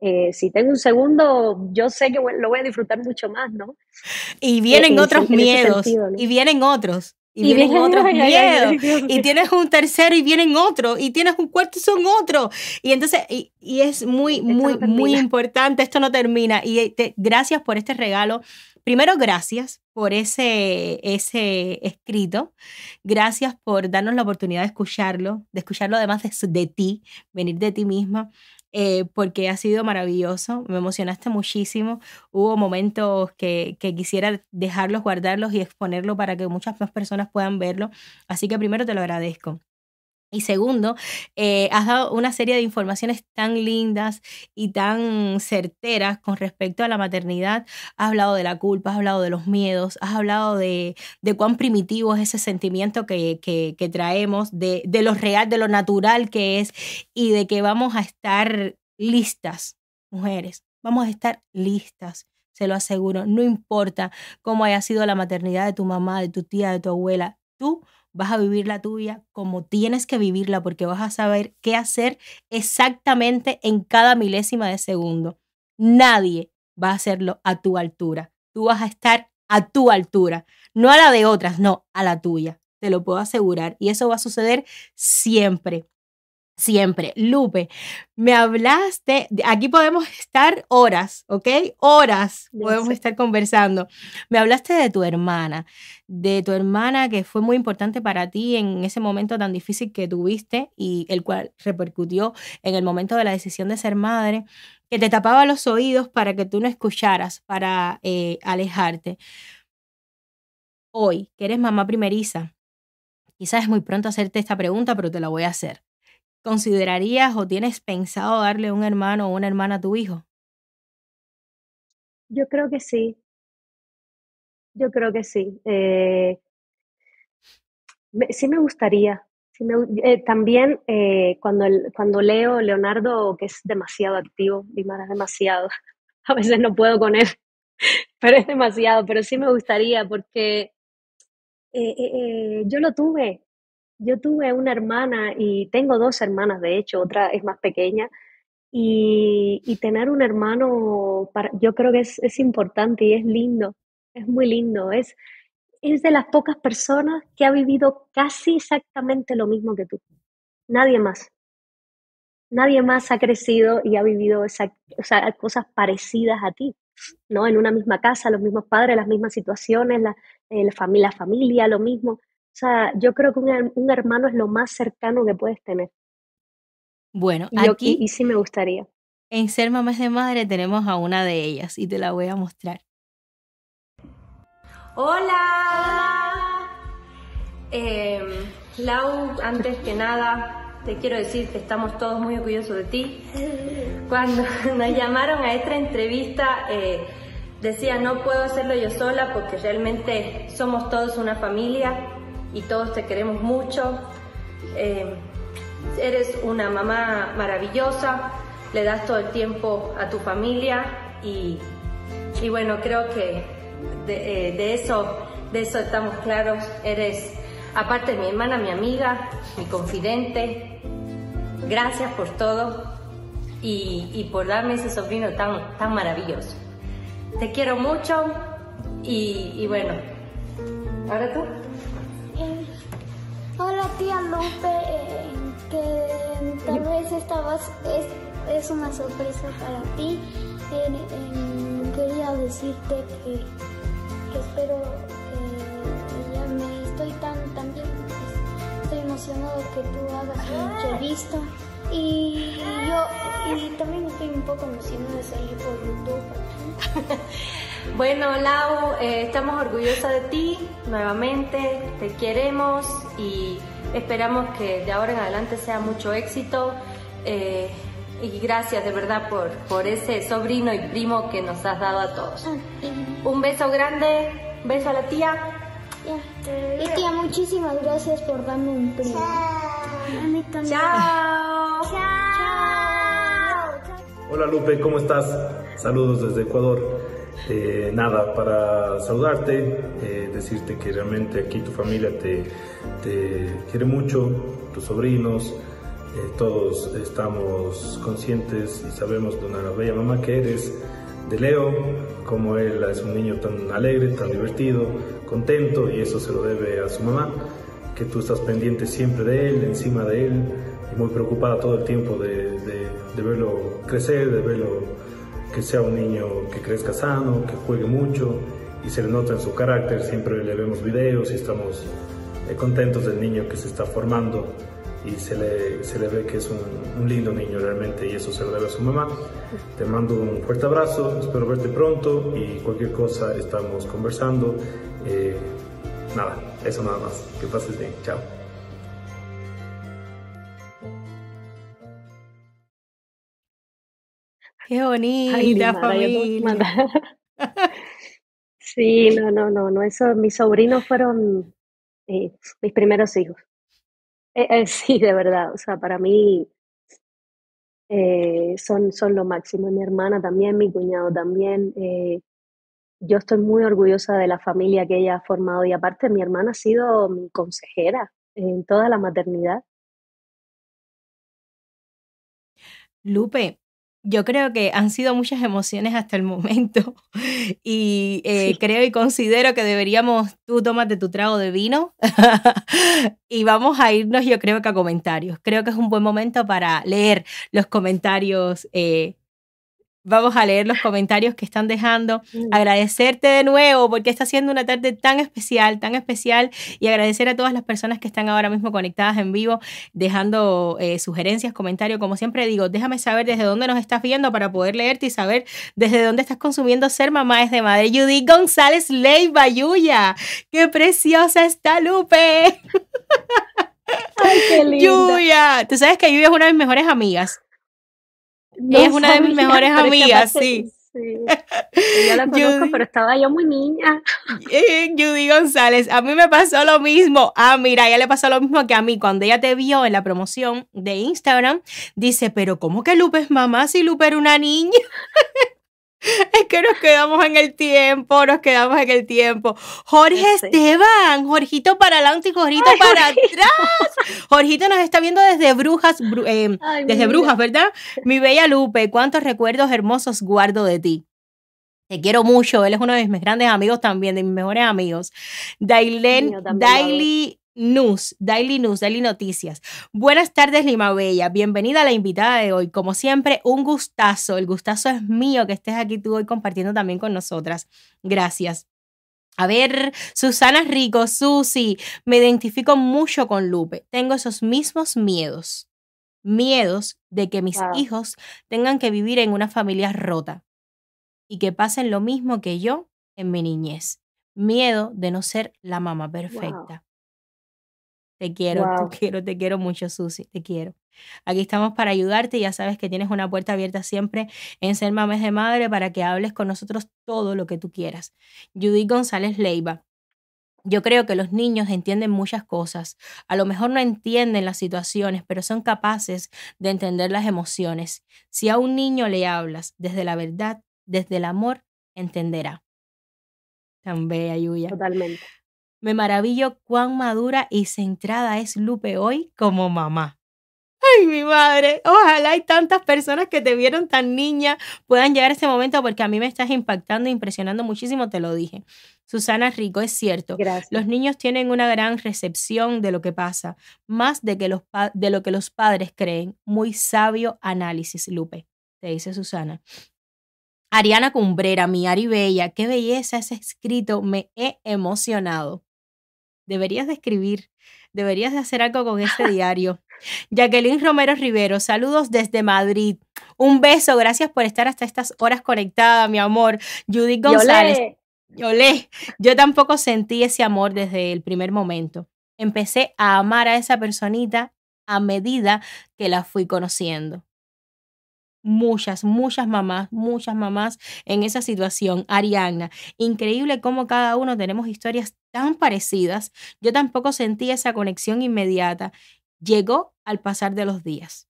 Eh, si tengo un segundo, yo sé que lo voy a disfrutar mucho más, ¿no? Y vienen otros miedos, y vienen otros y, vienen otros miedos, y tienes un tercero y vienen otros, y tienes un cuarto y son otros. Y entonces, y, es muy, muy, muy importante, esto no termina. Y gracias por este regalo. Primero, gracias por ese, ese escrito. Gracias por darnos la oportunidad de escucharlo, de escucharlo además de, de ti, venir de ti misma. Eh, porque ha sido maravilloso, me emocionaste muchísimo. Hubo momentos que, que quisiera dejarlos, guardarlos y exponerlo para que muchas más personas puedan verlo. Así que primero te lo agradezco. Y segundo, eh, has dado una serie de informaciones tan lindas y tan certeras con respecto a la maternidad. Has hablado de la culpa, has hablado de los miedos, has hablado de, cuán primitivo es ese sentimiento que, que, que traemos, de, de lo real, de lo natural que es y de que vamos a estar listas, mujeres, vamos a estar listas se lo aseguro, no importa cómo haya sido la maternidad de tu mamá, de tu tía, de tu abuela, tú vas a vivir la tuya como tienes que vivirla porque vas a saber qué hacer exactamente en cada milésima de segundo. Nadie va a hacerlo a tu altura. Tú vas a estar a tu altura, no a la de otras, no, a la tuya. Te lo puedo asegurar. Y eso va a suceder siempre siempre. Lupe, me hablaste, aquí podemos estar horas, ¿ok? Horas podemos estar conversando. Me hablaste de tu hermana, de tu hermana que fue muy importante para ti en ese momento tan difícil que tuviste y el cual repercutió en el momento de la decisión de ser madre, que te tapaba los oídos para que tú no escucharas, para eh, alejarte. Hoy, que eres mamá primeriza, quizás es muy pronto hacerte esta pregunta, pero te la voy a hacer. ¿Considerarías o tienes pensado darle un hermano o una hermana a tu hijo? Yo creo que sí. Yo creo que sí. Eh, sí me gustaría. Eh, también eh, cuando, cuando leo Leonardo, que es demasiado activo, Dimara es demasiado, a veces no puedo con él. pero es demasiado, pero sí me gustaría porque yo lo tuve. Yo tuve una hermana y tengo dos hermanas, de hecho, otra es más pequeña. Y, tener un hermano, yo creo que es, importante y es lindo, es muy lindo. Es, es de las pocas personas que ha vivido casi exactamente lo mismo que tú. Nadie más. Nadie más ha crecido y ha vivido cosas parecidas a ti. ¿no? En una misma casa, los mismos padres, las mismas situaciones, la, familia, familia, lo mismo. O sea, yo creo que un, hermano es lo más cercano que puedes tener. Bueno, y aquí. y, sí me gustaría. En Ser Mamás de Madre tenemos a una de ellas y te la voy a mostrar. Hola. Eh, Lau, antes que nada, te quiero decir que estamos todos muy orgullosos de ti. Cuando nos llamaron a esta entrevista, eh, decía, no puedo hacerlo yo sola porque realmente somos todos una familia y todos te queremos mucho. Eh, eres una mamá maravillosa, le das todo el tiempo a tu familia y, y bueno, creo que de, eh, eso, de eso estamos claros. Eres, aparte de mi hermana, mi amiga, mi confidente, Gracias por todo y, por darme ese sobrino tan, tan maravilloso. Te quiero mucho y, bueno, ¿ahora tú? Eh, hola tía Lupe, eh, que tal vez esta es, es una sorpresa para ti. Eh, quería decirte que, espero que ya me estoy tan, tan bien estoy emocionado que tú hagas una entrevista y yo y también estoy un poco emocionada de salir por YouTube. bueno, Lau, eh, estamos orgullosas de ti nuevamente, te queremos y esperamos que de ahora en adelante sea mucho éxito. Eh, y gracias de verdad por, por ese sobrino y primo que nos has dado a todos. Ah, un beso grande, beso a la tía. Y tía, muchísimas gracias por darme un primo. Chao. Chao. Hola Lupe, ¿cómo estás? Saludos desde Ecuador. Eh, nada, para saludarte, eh, decirte que realmente aquí tu familia te, te quiere mucho, tus sobrinos, eh, todos estamos conscientes y sabemos de una bella mamá que eres, de Leo, como él es un niño tan alegre, tan divertido, contento y eso se lo debe a su mamá, que tú estás pendiente siempre de él, encima de él y muy preocupada todo el tiempo de, verlo crecer, de verlo que sea un niño que crezca sano, que juegue mucho y se le nota en su carácter, siempre le vemos videos y estamos eh, contentos del niño que se está formando y se le, se le ve que es un, un, lindo niño realmente y eso se lo debe a su mamá. Te mando un fuerte abrazo, espero verte pronto y cualquier cosa estamos conversando eh, nada, eso nada más. Que pases bien. Chao. Qué bonita familia. sí, no, no, no, no. Eso, mis sobrinos fueron eh, mis primeros hijos. Eh, sí, de verdad. O sea, para mí son, son lo máximo. Mi hermana también, mi cuñado también yo estoy muy orgullosa de la familia que ella ha formado y aparte mi hermana ha sido mi consejera en toda la maternidad. Lupe, yo creo que han sido muchas emociones hasta el momento y eh, creo y considero que deberíamos, tú tómate tu trago de vino y vamos a irnos yo creo que a comentarios. Creo que es un buen momento para leer los comentarios eh, Vamos a leer los comentarios que están dejando. Mm. Agradecerte de nuevo porque está siendo una tarde tan especial, tan especial. Y agradecer a todas las personas que están ahora mismo conectadas en vivo, dejando eh, sugerencias, comentarios. Como siempre digo, déjame saber desde dónde nos estás viendo para poder leerte y saber desde dónde estás consumiendo Ser Mamá es de Madre. Judy González Leiva, Yuya. ¡Qué preciosa está Lupe! Ay, qué linda. Yuya. Tú sabes que Yuya es una de mis mejores amigas es una de mis mejores amigas, sí. Sí. Yo la conozco, pero estaba yo muy niña. Eh, Judy González, a mí me pasó lo mismo. Ah, mira, ella le pasó lo mismo que a mí. Cuando ella te vio en la promoción de Instagram, dice, pero ¿cómo que Lupe es mamá si Lupe era una niña? Es que nos quedamos en el tiempo, nos quedamos en el tiempo. Jorge Esteban, Jorgito para adelante y Jorgito para atrás. Jorgito nos está viendo desde Brujas, eh, desde Brujas, ¿verdad? Mi bella Lupe, cuántos recuerdos hermosos guardo de ti. Te quiero mucho, él es uno de mis grandes amigos también, de mis mejores amigos. Dailen, Daily News, Daily News, Daily Noticias. Buenas tardes, Lima Bella. Bienvenida a la invitada de hoy. Como siempre, un gustazo. El gustazo es mío que estés aquí tú hoy compartiendo también con nosotras. Gracias. A ver, Susana Rico, Susi, me identifico mucho con Lupe. Tengo esos mismos miedos. Miedos de que mis hijos tengan que vivir en una familia rota y que pasen lo mismo que yo en mi niñez. Miedo de no ser la mamá perfecta. Te quiero, te quiero, te quiero mucho, Susi, te quiero. Aquí estamos para ayudarte. Ya sabes que tienes una puerta abierta siempre en Ser Mames de Madre para que hables con nosotros todo lo que tú quieras. Judy González Leiva. Yo creo que los niños entienden muchas cosas. A lo mejor no entienden las situaciones, pero son capaces de entender las emociones. Si a un niño le hablas desde la verdad, desde el amor, entenderá. Tan bella, Yuya. Totalmente. Me maravillo cuán madura y centrada es Lupe hoy como mamá. Ay, mi madre, ojalá hay tantas personas que te vieron tan niña puedan llegar a ese momento porque a mí me estás impactando, impresionando muchísimo, te lo dije. Susana Rico, es cierto. Gracias. Los niños tienen una gran recepción de lo que pasa, más de, que los de lo que los padres creen. Muy sabio análisis, Lupe, te dice Susana. Ariana Cumbrera, mi Ari Bella, qué belleza ese escrito, me he emocionado deberías de escribir, deberías de hacer algo con este diario. Jacqueline Romero Rivero, saludos desde Madrid. Un beso, gracias por estar hasta estas horas conectada, mi amor. Judith González. Olé. Yo tampoco sentí ese amor desde el primer momento. Empecé a amar a esa personita a medida que la fui conociendo muchas, muchas mamás, muchas mamás en esa situación. Ariana, increíble cómo cada uno tenemos historias tan parecidas. Yo tampoco sentí esa conexión inmediata. Llegó al pasar de los días.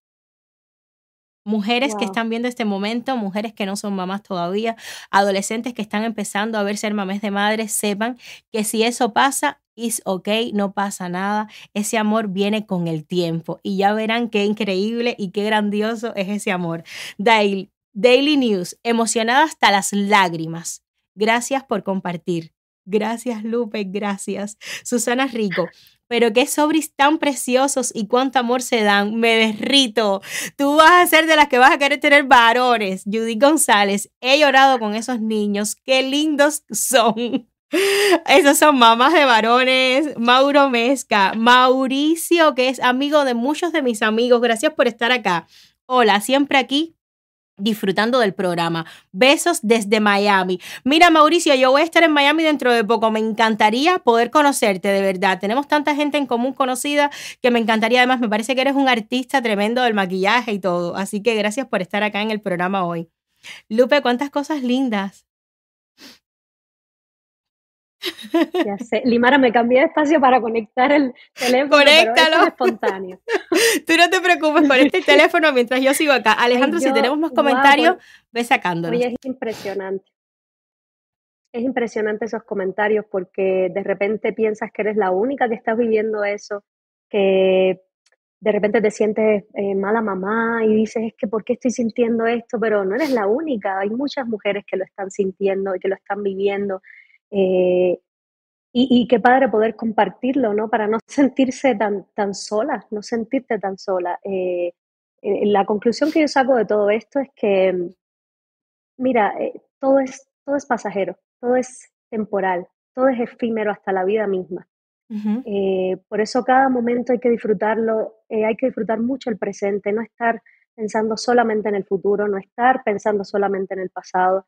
Mujeres que están viendo este momento, mujeres que no son mamás todavía, adolescentes que están empezando a ver ser mamás de madre, sepan que si eso pasa, es ok, no pasa nada. Ese amor viene con el tiempo y ya verán qué increíble y qué grandioso es ese amor. Daily, Daily News, emocionada hasta las lágrimas. Gracias por compartir. Gracias, Lupe, gracias. Susana Rico, pero qué sobris tan preciosos y cuánto amor se dan. Me derrito. Tú vas a ser de las que vas a querer tener varones. Judy González, he llorado con esos niños. Qué lindos son. Esos son mamás de varones. Mauro Mezca. Mauricio, que es amigo de muchos de mis amigos. Gracias por estar acá. Hola, siempre aquí disfrutando del programa. Besos desde Miami. Mira, Mauricio, yo voy a estar en Miami dentro de poco. Me encantaría poder conocerte, de verdad. Tenemos tanta gente en común conocida que me encantaría. Además, me parece que eres un artista tremendo del maquillaje y todo. Así que gracias por estar acá en el programa hoy. Lupe, cuántas cosas lindas. Ya sé. Limara, me cambié de espacio para conectar el teléfono. Conéctalo. es espontáneo. Tú no te preocupes, con este teléfono mientras yo sigo acá. Alejandro, si tenemos más comentarios, ve sacándolos. Oye, es impresionante. Es impresionante esos comentarios porque de repente piensas que eres la única que estás viviendo eso, que de repente te sientes eh, mala mamá y dices, es que ¿por qué estoy sintiendo esto? Pero no eres la única, hay muchas mujeres que lo están sintiendo y que lo están viviendo eh, y, qué padre poder compartirlo, ¿no? Para no sentirse tan, tan sola, no sentirte tan sola. Eh, eh, la conclusión que yo saco de todo esto es que, mira, todo, es, todo es pasajero, todo es temporal, todo es efímero hasta la vida misma. por eso cada momento hay que disfrutarlo, hay que disfrutar mucho el presente, no estar pensando solamente en el futuro, no estar pensando solamente en el pasado,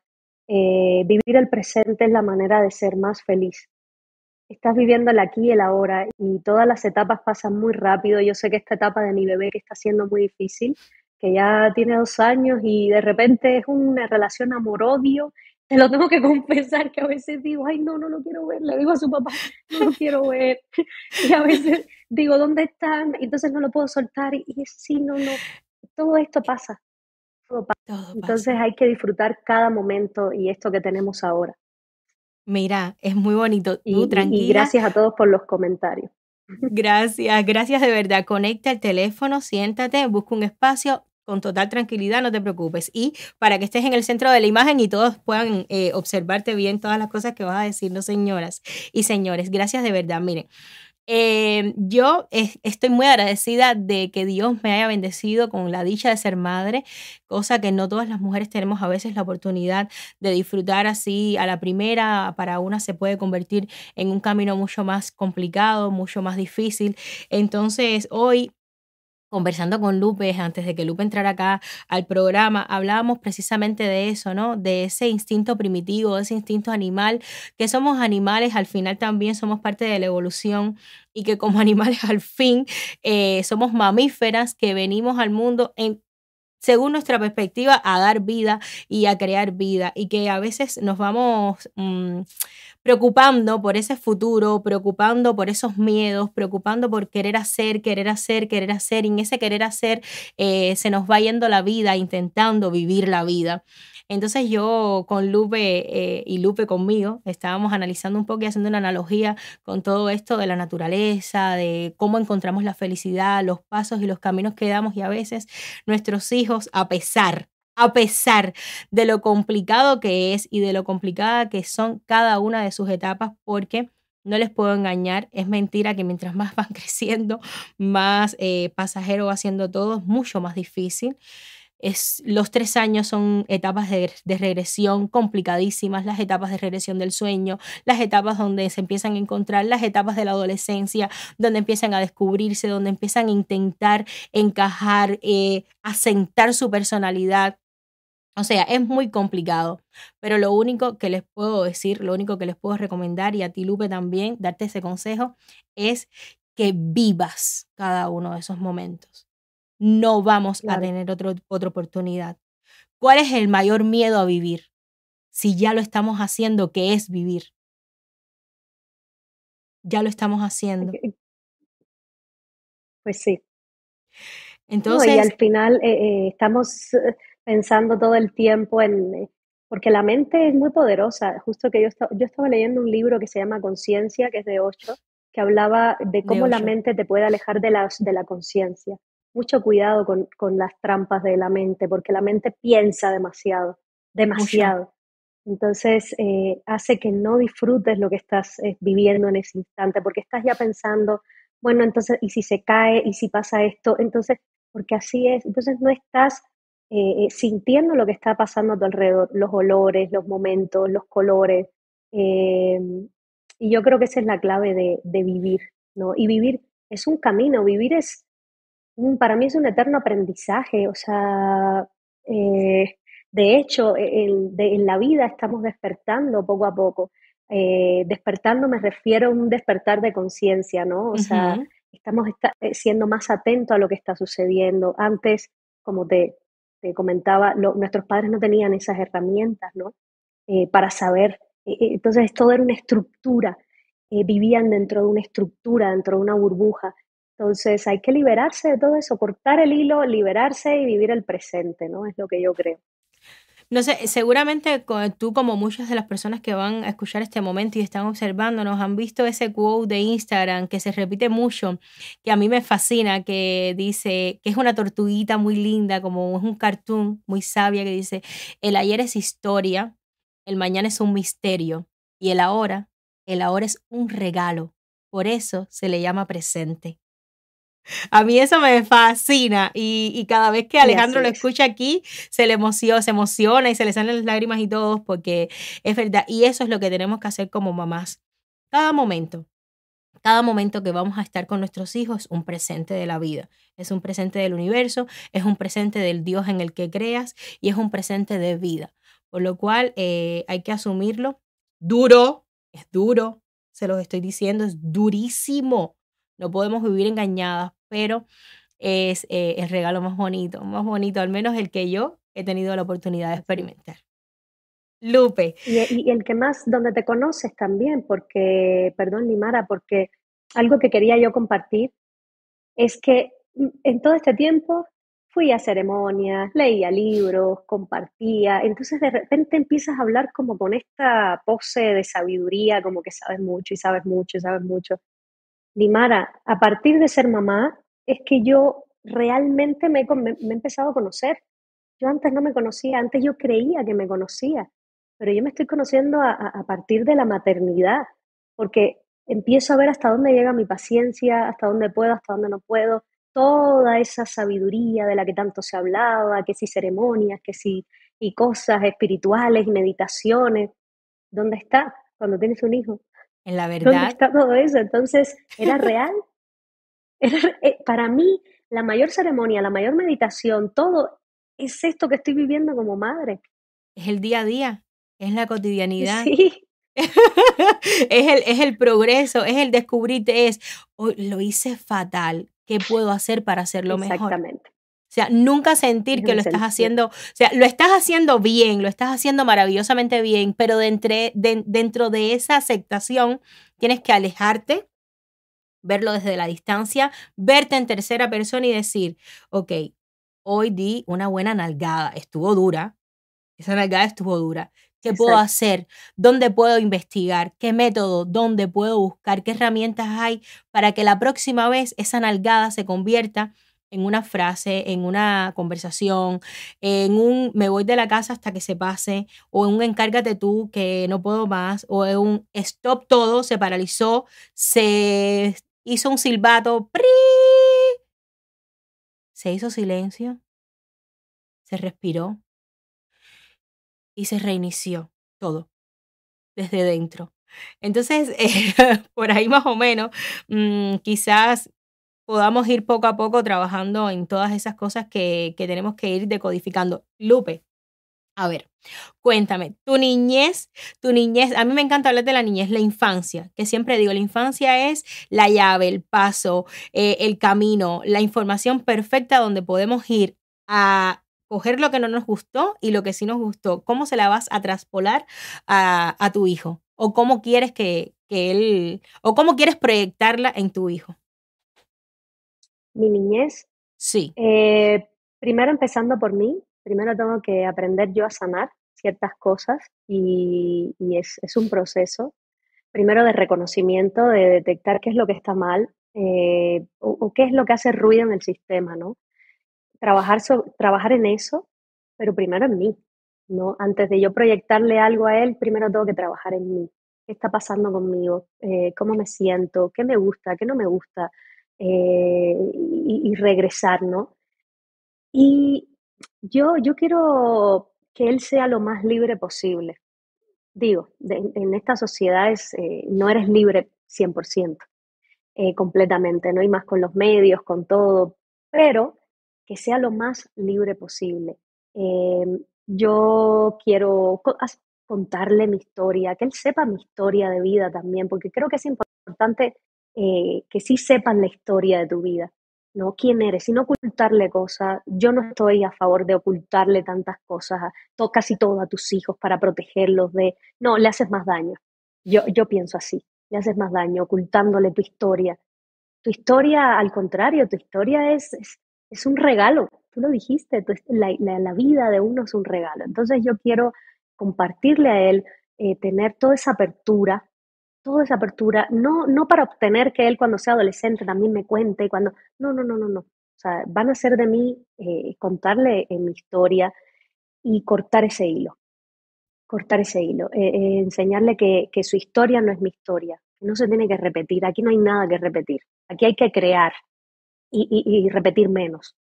eh, vivir el presente es la manera de ser más feliz. Estás viviendo el aquí y el ahora y todas las etapas pasan muy rápido. Yo sé que esta etapa de mi bebé que está siendo muy difícil, que ya tiene dos años y de repente es una relación amor-odio. Te lo tengo que confesar que a veces digo, ay, no, no lo quiero ver. Le digo a su papá, no lo quiero ver. Y a veces digo, ¿dónde están? Entonces no lo puedo soltar. Y sí, no, no. Todo esto pasa todo pasa. Entonces hay que disfrutar cada momento y esto que tenemos ahora. Mira, es muy bonito. y, tranquila. Y gracias a todos por los comentarios. Gracias, gracias de verdad. Conecta el teléfono, siéntate, busca un espacio con total tranquilidad, no te preocupes. Y para que estés en el centro de la imagen y todos puedan eh, observarte bien todas las cosas que vas a decirnos, señoras y señores. Gracias de verdad. Miren, eh, yo estoy muy agradecida de que Dios me haya bendecido con la dicha de ser madre, cosa que no todas las mujeres tenemos a veces la oportunidad de disfrutar así a la primera. Para una se puede convertir en un camino mucho más complicado, mucho más difícil. Entonces, hoy conversando con Lupe, antes de que Lupe entrara acá al programa, hablábamos precisamente de eso, ¿no? De ese instinto primitivo, ese instinto animal, que somos animales, al final también somos parte de la evolución y que como animales al fin eh, somos mamíferas que venimos al mundo en según nuestra perspectiva, a dar vida y a crear vida y que a veces nos vamos... Mm, preocupando por ese futuro, preocupando por esos miedos, preocupando por querer hacer, querer hacer, querer hacer, y en ese querer hacer eh, se nos va yendo la vida intentando vivir la vida. Entonces yo con Lupe eh, y Lupe conmigo estábamos analizando un poco y haciendo una analogía con todo esto de la naturaleza, de cómo encontramos la felicidad, los pasos y los caminos que damos y a veces nuestros hijos, a pesar a pesar de lo complicado que es y de lo complicada que son cada una de sus etapas, porque no les puedo engañar, es mentira que mientras más van creciendo, más eh, pasajero va siendo todo, es mucho más difícil. Es, los tres años son etapas de, regresión complicadísimas, las etapas de regresión del sueño, las etapas donde se empiezan a encontrar, las etapas de la adolescencia, donde empiezan a descubrirse, donde empiezan a intentar encajar, eh, asentar su personalidad. O sea, es muy complicado, pero lo único que les puedo decir, lo único que les puedo recomendar y a ti Lupe también, darte ese consejo, es que vivas cada uno de esos momentos. No vamos a tener otro, otra oportunidad. ¿Cuál es el mayor miedo a vivir? Si ya lo estamos haciendo, ¿qué es vivir? Ya lo estamos haciendo. Pues sí. Entonces, y al final eh, eh, estamos eh, pensando todo el tiempo en, eh, porque la mente es muy poderosa. Justo que yo, yo estaba leyendo un libro que se llama Conciencia, que es de ocho, que hablaba de cómo la mente te puede alejar de la, de la conciencia. Mucho cuidado con, con, las trampas de la mente, porque la mente piensa demasiado, demasiado. Entonces eh, hace que no disfrutes lo que estás eh, viviendo en ese instante, porque estás ya pensando, bueno, entonces, ¿y si se cae? ¿Y si pasa esto? Entonces, porque así es. Entonces no estás eh, eh, sintiendo lo que está pasando a tu alrededor, los olores, los momentos, los colores. Em, y yo creo que esa es la clave de, de, vivir, ¿no? Y vivir es un camino, vivir es, para mí es un eterno aprendizaje, o sea, eh, de hecho, e, en la vida estamos despertando poco a poco. despertando me refiero a un despertar de conciencia, ¿no? O sea, estamos siendo más atentos a lo que está sucediendo. Antes, como te, te comentaba, nuestros padres no tenían esas herramientas, ¿no? Eh, para saber. Eh, eh, entonces, todo era una estructura. vivían dentro de una estructura, dentro de una burbuja. Entonces, hay que liberarse de todo eso, cortar el hilo, liberarse y vivir el presente, ¿no? Es lo que yo creo. No sé, seguramente tú como muchas de las personas que van a escuchar este momento y están observándonos han visto ese quote de Instagram que se repite mucho, que a mí me fascina, que dice que es una tortuguita muy linda, como es un cartoon muy sabia que dice, el ayer es historia, el mañana es un misterio y el ahora, el ahora es un regalo. Por eso se le llama presente. A mí eso me fascina y, cada vez que Alejandro lo escucha aquí, se le emociona, se emociona y se le salen las lágrimas y todo porque es verdad. Y eso es lo que tenemos que hacer como mamás. Cada momento, cada momento que vamos a estar con nuestros hijos es un presente de la vida, es un presente del universo, es un presente del Dios en el que creas y es un presente de vida. Por lo cual eh, hay que asumirlo. Duro, es duro, se los estoy diciendo, es durísimo. No podemos vivir engañadas, pero es eh, el regalo más bonito, más bonito, al menos el que yo he tenido la oportunidad de experimentar. Lupe. Y, el que más, donde te conoces también, porque, perdón, Limara, porque algo que quería yo compartir es que mm, en todo este tiempo fui a ceremonias, leía libros, compartía, entonces de repente empiezas a hablar como con esta pose de sabiduría, como que sabes mucho y sabes mucho y sabes mucho. Dimara, a partir de ser mamá, es que yo realmente me, he empezado a conocer. Yo antes no me conocía, antes yo creía que me conocía, pero yo me estoy conociendo a, a partir de la maternidad, porque empiezo a ver hasta dónde llega mi paciencia, hasta dónde puedo, hasta dónde no puedo, toda esa sabiduría de la que tanto se hablaba, que si ceremonias, que si y cosas espirituales y meditaciones, ¿dónde está cuando tienes un hijo? En la verdad. ¿Dónde está todo eso? Entonces, ¿era real? Eh, para mí, la mayor ceremonia, la mayor meditación, todo es esto que estoy viviendo como madre. Es el día a día, es la cotidianidad. Sí. es, el, es el progreso, es el descubrirte, es, hoy lo hice fatal, ¿qué puedo hacer para hacerlo mejor? Exactamente. Sea, nunca sentir que lo estás haciendo, o sea, lo estás haciendo bien, lo estás haciendo maravillosamente bien, pero dentro de, dentro de esa aceptación tienes que alejarte, verlo desde la distancia, verte en tercera persona y decir, ok, hoy di una buena nalgada, estuvo dura, esa nalgada estuvo dura. ¿Qué puedo hacer? ¿Dónde puedo investigar? ¿Qué método? ¿Dónde puedo buscar? ¿Qué herramientas hay para que la próxima vez esa nalgada se convierta en una frase, en una conversación, en un me voy de la casa hasta que se pase, o en un encárgate tú que no puedo más, o en un stop todo, se paralizó, se hizo un silbato, se hizo silencio, se respiró, y se reinició todo desde dentro. Entonces, eh, por ahí más o menos, mm, quizás podamos ir poco a poco trabajando en todas esas cosas que, que tenemos que ir decodificando. Lupe, a ver, cuéntame, tu niñez, tu niñez, a mí me encanta hablar de la niñez, la infancia, que siempre digo, la infancia es la llave, el paso, eh, el camino, la información perfecta donde podemos ir a coger lo que no nos gustó y lo que sí nos gustó. ¿Cómo se la vas a traspolar a, tu hijo? ¿O cómo quieres que, él, o cómo quieres proyectarla en tu hijo? Mi niñez. Sí. Eh, primero empezando por mí, primero tengo que aprender yo a sanar ciertas cosas y, es, un proceso, primero de reconocimiento, de detectar qué es lo que está mal eh, o, o, qué es lo que hace ruido en el sistema, ¿no? trabajar, trabajar en eso, pero primero en mí, ¿no? Antes de yo proyectarle algo a él, primero tengo que trabajar en mí. ¿Qué está pasando conmigo? Eh, ¿Cómo me siento? ¿Qué me gusta? ¿Qué no me gusta? Eh, y, regresar, ¿no? Y yo, yo quiero que él sea lo más libre posible. Digo, en estas sociedades eh, no eres libre 100%, completamente, ¿no? Y más con los medios, con todo, pero que sea lo más libre posible. Em, yo quiero contarle mi historia, que él sepa mi historia de vida también, porque creo que es importante eh, que sí sepan la historia de tu vida, ¿no? ¿Quién eres? Sin ocultarle cosas. Yo no estoy a favor de ocultarle tantas cosas, a casi todo a tus hijos para protegerlos de... No, le haces más daño. Yo, yo pienso así, le haces más daño ocultándole tu historia. Tu historia, al contrario, tu historia es es un regalo, tú lo dijiste, la, vida de uno es un regalo. Entonces yo quiero compartirle a él, eh, tener toda esa apertura, toda esa apertura, no, no para obtener que él cuando sea adolescente también me cuente, cuando, no, no, no, no, no. O sea, van a ser de mí eh, contarle en mi historia y cortar ese hilo, cortar ese hilo, eh, enseñarle que, su historia no es mi historia, que no se tiene que repetir, aquí no hay nada que repetir, aquí hay que crear, y, repetir menos.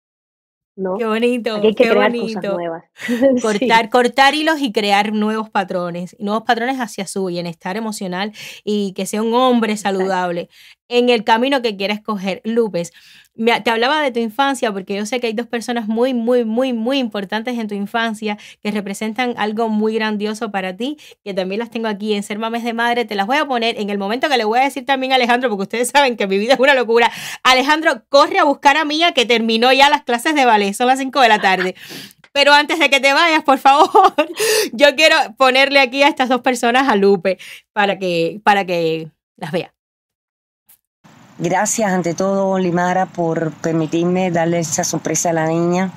¿No? Qué bonito. hay que qué crear bonito. cosas nuevas. Cortar, cortar hilos y crear nuevos patrones, nuevos patrones hacia su bienestar emocional y que sea un hombre saludable en el camino que quiera escoger. Lupes, te hablaba de tu infancia porque yo sé que hay dos personas muy, muy, muy, muy importantes en tu infancia que representan algo muy grandioso para ti, que también las tengo aquí en Ser Mames de Madre. Te las voy a poner en el momento que le voy a decir también a Alejandro, porque ustedes saben que mi vida es una locura. Alejandro, corre a buscar a Mía que terminó ya las clases de ballet, son las 5 de la tarde. Pero antes de que te vayas, por favor, yo quiero ponerle aquí a estas dos personas a Lupe para que, para que las vea. Gracias ante todo, Limara, por permitirme darle esa sorpresa a la niña.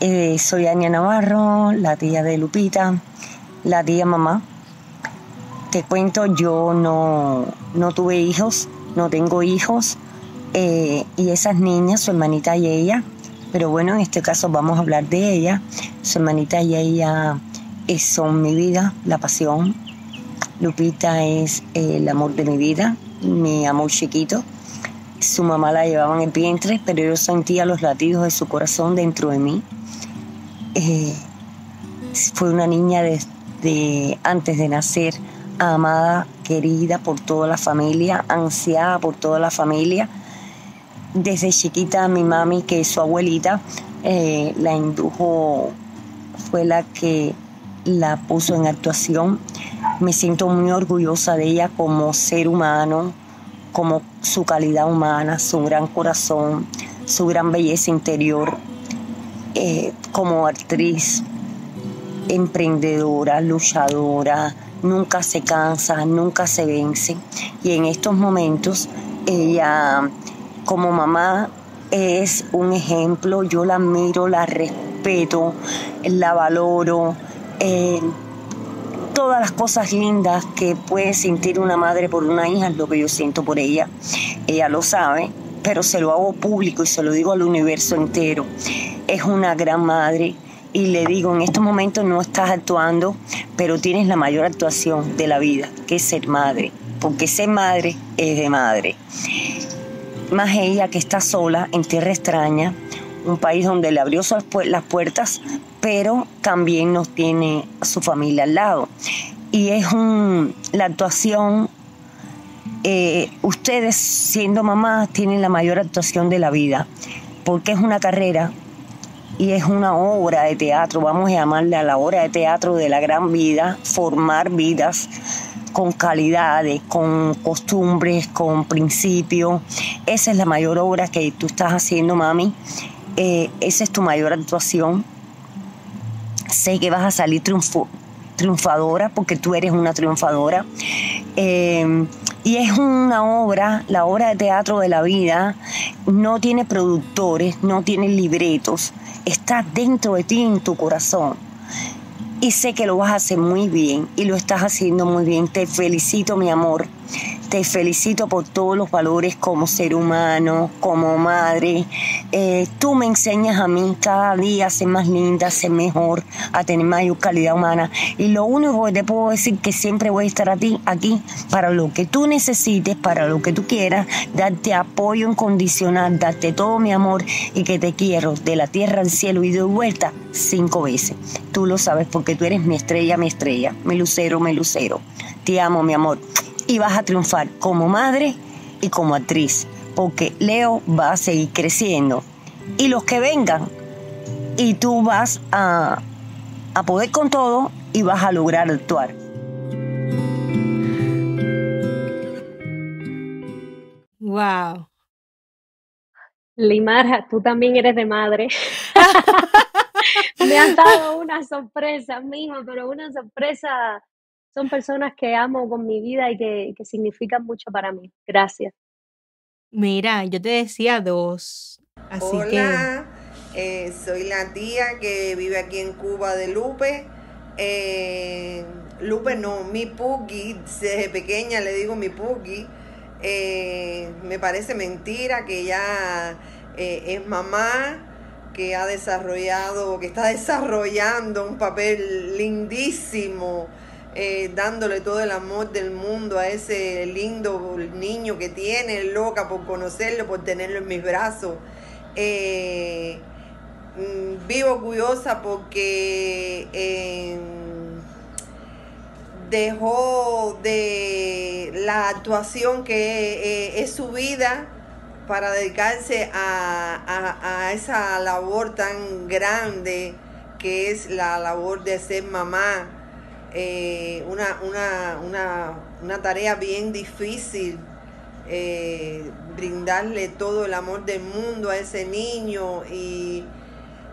Eh, soy Ania Navarro, la tía de Lupita, la tía mamá. Te cuento, yo no, no tuve hijos, no tengo hijos, eh, y esas niñas, su hermanita y ella, pero bueno, en este caso vamos a hablar de ella, su hermanita y ella eh, son mi vida, la pasión. Lupita es el amor de mi vida, mi amor chiquito. Su mamá la llevaba en el vientre, pero yo sentía los latidos de su corazón dentro de mí. Eh, fue una niña desde antes de nacer, amada, querida por toda la familia, ansiada por toda la familia. Desde chiquita mi mami, que es su abuelita, eh, la indujo, fue la que la puso en actuación. Me siento muy orgullosa de ella como ser humano, como su calidad humana, su gran corazón, su gran belleza interior, eh, como actriz, emprendedora, luchadora, nunca se cansa, nunca se vence. Y en estos momentos ella como mamá es un ejemplo, yo la admiro, la respeto, la valoro. Eh, todas las cosas lindas que puede sentir una madre por una hija es lo que yo siento por ella. Ella lo sabe, pero se lo hago público y se lo digo al universo entero. Es una gran madre y le digo, en estos momentos no estás actuando, pero tienes la mayor actuación de la vida, que es ser madre, porque ser madre es de madre. Más ella que está sola en tierra extraña, un país donde le abrió las puertas, pero también nos tiene su familia al lado. Y es un, la actuación, eh, ustedes siendo mamás tienen la mayor actuación de la vida, porque es una carrera y es una obra de teatro, vamos a llamarle a la obra de teatro de la gran vida, formar vidas con calidades, con costumbres, con principios. Esa es la mayor obra que tú estás haciendo, mami. Eh, esa es tu mayor actuación. Sé que vas a salir triunfadora porque tú eres una triunfadora. Eh, y es una obra, la obra de teatro de la vida, no tiene productores, no tiene libretos, está dentro de ti, en tu corazón y sé que lo vas a hacer muy bien y lo estás haciendo muy bien. Te felicito, mi amor. Te felicito por todos los valores como ser humano, como madre. Eh, tú me enseñas a mí cada día a ser más linda, a ser mejor, a tener mayor calidad humana. Y lo único que te puedo decir que siempre voy a estar a ti, aquí para lo que tú necesites, para lo que tú quieras, darte apoyo incondicional, darte todo mi amor y que te quiero de la tierra al cielo y de vuelta cinco veces. Tú lo sabes porque tú eres mi estrella, mi estrella, mi lucero, mi lucero. Te amo, mi amor y vas a triunfar como madre y como actriz, porque Leo va a seguir creciendo. Y los que vengan, y tú vas a, a poder con todo y vas a lograr actuar. Wow. Limara, tú también eres de madre. Me has dado una sorpresa, misma, pero una sorpresa son personas que amo con mi vida y que, significan mucho para mí. Gracias. Mira, yo te decía dos. Así Hola, eh, soy la tía que vive aquí en Cuba de Lupe. Eh, Lupe no, mi Pugi, desde pequeña le digo mi Pugi. Eh, me parece mentira que ya es mamá, que ha desarrollado, que está desarrollando un papel lindísimo eh, dándole todo el amor del mundo a ese lindo niño que tiene, loca por conocerlo, por tenerlo en mis brazos. Eh, mm, vivo orgullosa porque dejó de la actuación que eh, es su vida para dedicarse a esa labor tan grande que es la labor de ser mamá eh, una, una, una, tarea bien difícil, eh, brindarle todo el amor del mundo a ese niño y,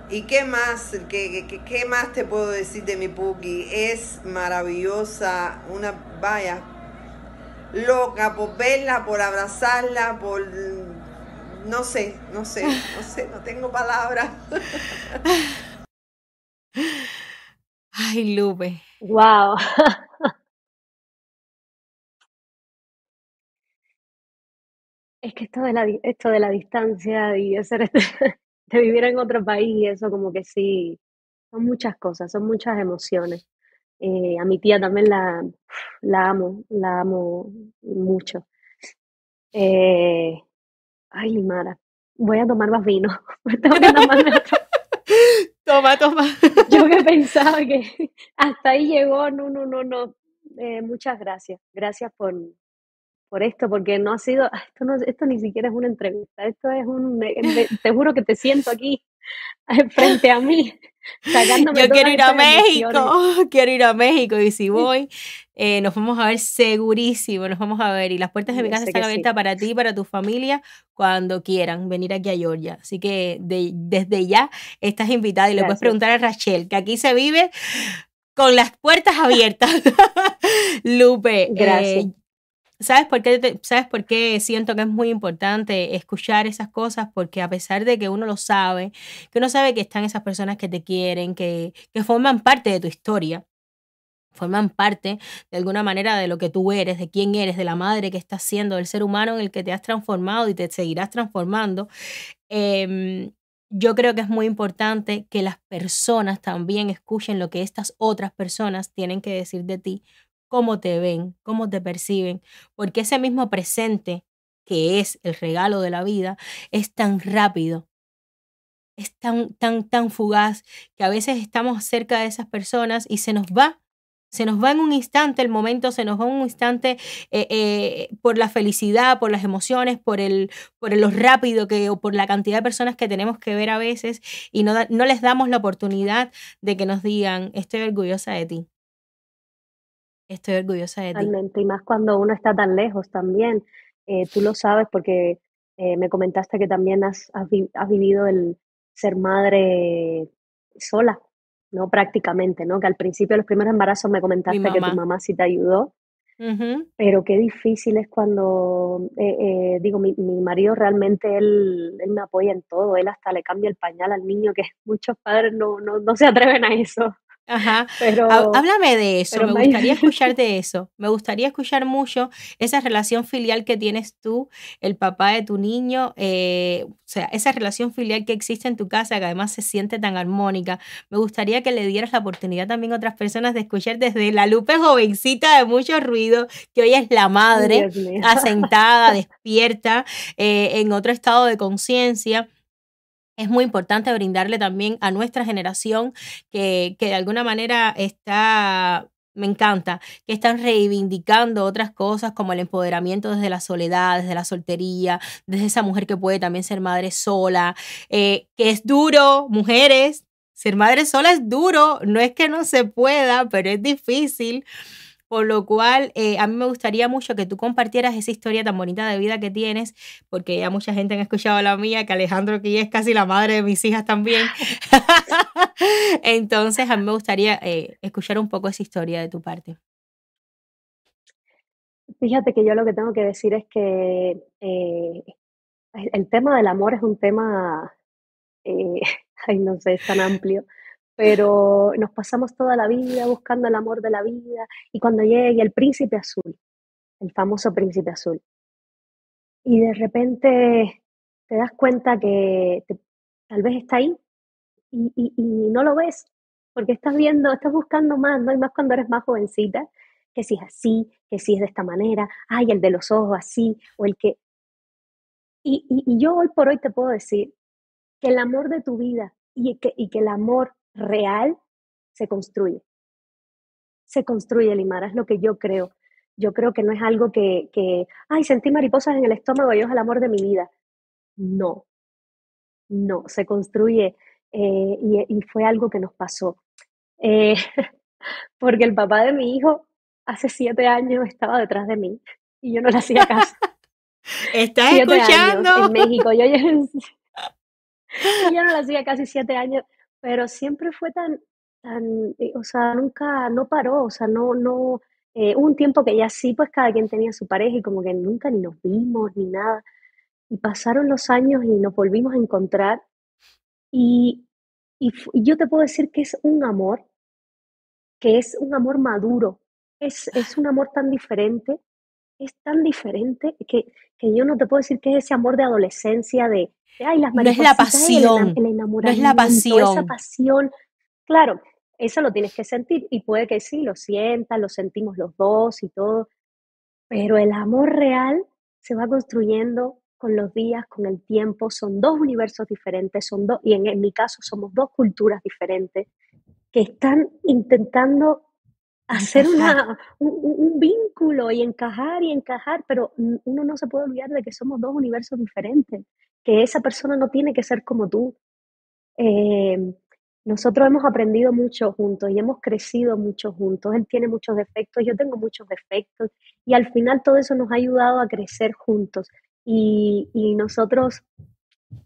y qué más, qué, qué, qué más te puedo decir de mi Puki, es maravillosa, una, vaya, loca por verla, por abrazarla, por... No sé, no sé, no sé, no tengo palabras. Ay, Lupe. Wow. Es que esto de la, esto de la distancia y de, ser, de vivir en otro país, eso como que sí, son muchas cosas, son muchas emociones. Eh, a mi tía también la, la amo, la amo mucho. Eh, ay, Limara, voy a tomar más vino. Tengo que tomarme otro. Toma, toma. Yo que pensaba que hasta ahí llegó, no, no, no, no. Eh, muchas gracias. Gracias por, por esto, porque no ha sido, esto, no, esto ni siquiera es una entrevista, esto es un, te juro que te siento aquí frente a mí, Yo quiero ir a México, quiero ir a México y si voy, eh, nos vamos a ver segurísimo, nos vamos a ver y las puertas de mi casa están sí. abiertas para ti para tu familia cuando quieran venir aquí a Georgia. Así que de- desde ya estás invitada y le puedes Gracias. preguntar a Rachel, que aquí se vive con las puertas abiertas. Lupe, Gracias. eh, ¿Sabes por, qué ¿Sabes por qué siento que es muy importante escuchar esas cosas? Porque a pesar de que uno lo sabe, que uno sabe que están esas personas que te quieren, que, que forman parte de tu historia, forman parte de alguna manera de lo que tú eres, de quién eres, de la madre que estás siendo, del ser humano en el que te has transformado y te seguirás transformando. Em, yo creo que es muy importante que las personas también escuchen lo que estas otras personas tienen que decir de ti, cómo te ven, cómo te perciben, porque ese mismo presente que es el regalo de la vida es tan rápido, es tan, tan, tan fugaz que a veces estamos cerca de esas personas y se nos va. Se nos va en un instante el momento, se nos va en un instante eh, eh, por la felicidad, por las emociones, por, el, por lo rápido que, o por la cantidad de personas que tenemos que ver a veces y no, no les damos la oportunidad de que nos digan, estoy orgullosa de ti. Estoy orgullosa de ti. Totalmente, y más cuando uno está tan lejos también. Eh, tú lo sabes porque eh, me comentaste que también has, has, vi- has vivido el ser madre sola, ¿no? Prácticamente, ¿no? Que al principio de los primeros embarazos me comentaste que tu mamá. sí te ayudó, pero qué difícil es cuando, eh, eh, digo, mi, mi marido realmente, él, él me apoya en todo, él hasta le cambia el pañal al niño, que muchos padres no, no, no se atreven a eso, Ajá. pero... Há- Háblame de eso, me gustaría escuchar de eso. Me gustaría escuchar mucho esa relación filial que tienes tú, el papá de tu niño, eh, o sea, esa relación filial que existe en tu casa, que además se siente tan armónica. Me gustaría que le dieras la oportunidad también a otras personas de escuchar desde la Lupe jovencita de mucho ruido, que hoy es la madre, asentada, despierta, eh, en otro estado de conciencia. Es muy importante brindarle también a nuestra generación que, que de alguna manera está, me encanta, que están reivindicando otras cosas como el empoderamiento desde la soledad, desde la soltería, desde esa mujer que puede también ser madre sola, eh, que es duro, mujeres. Ser madre sola es duro, no es que no se pueda, pero es difícil. Por lo cual, eh, a mí me gustaría mucho que tú compartieras esa historia tan bonita de vida que tienes, porque ya mucha gente ha escuchado la mía, que Alejandro aquí es casi la madre de mis hijas también. Entonces, a mí me gustaría eh, escuchar un poco esa historia de tu parte. Fíjate que yo lo que tengo que decir es que eh, el el tema del amor es un tema, eh, ay, no sé, es tan amplio, pero nos pasamos toda la vida buscando el amor de la vida y cuando llegue el príncipe azul, el famoso príncipe azul, y de repente te das cuenta que tal vez está ahí y, no lo ves, porque estás viendo, estás buscando más, ¿no? Y más cuando eres más jovencita, que si es así, que si es de esta manera, ay, el de los ojos así, o el que... Y, y- y yo hoy por hoy te puedo decir que el amor de tu vida y que, y que el amor real se construye. Se construye, Limara, es lo que yo creo. Yo creo que no es algo que, que ay, sentí mariposas en el estómago y es el amor de mi vida. No, no, se construye eh, y, y fue algo que nos pasó. Eh, porque el papá de mi hijo hace siete años estaba detrás de mí y yo no le hacía caso. ¿Estás Siete años escuchando? en México. Yo, yo, yo no le hacía casi siete años, pero siempre fue tan, tan, eh, o sea, nunca, no paró, o sea, no, no, Eh, un tiempo que ya sí, pues cada quien tenía su pareja y como que nunca ni nos vimos ni nada. Y pasaron los años y nos volvimos a encontrar y, y, yo te puedo decir que es un amor, que es un amor maduro, es, es un amor tan diferente, es tan diferente que, que yo no te puedo decir que es ese amor de adolescencia, de, ay, las no es la pasión, el, enamoramiento, no es la pasión. esa pasión. Claro, eso lo tienes que sentir y puede que sí, lo sientas, lo sentimos los dos y todo, pero el amor real se va construyendo con los días, con el tiempo, son dos universos diferentes, son dos, y en, mi caso somos dos culturas diferentes que están intentando hacer una, un, vínculo y encajar y encajar, pero uno no se puede olvidar de que somos dos universos diferentes, que esa persona no tiene que ser como tú. Eh, nosotros hemos aprendido mucho juntos y hemos crecido mucho juntos. Él tiene muchos defectos, yo tengo muchos defectos y al final todo eso nos ha ayudado a crecer juntos. Y, y nosotros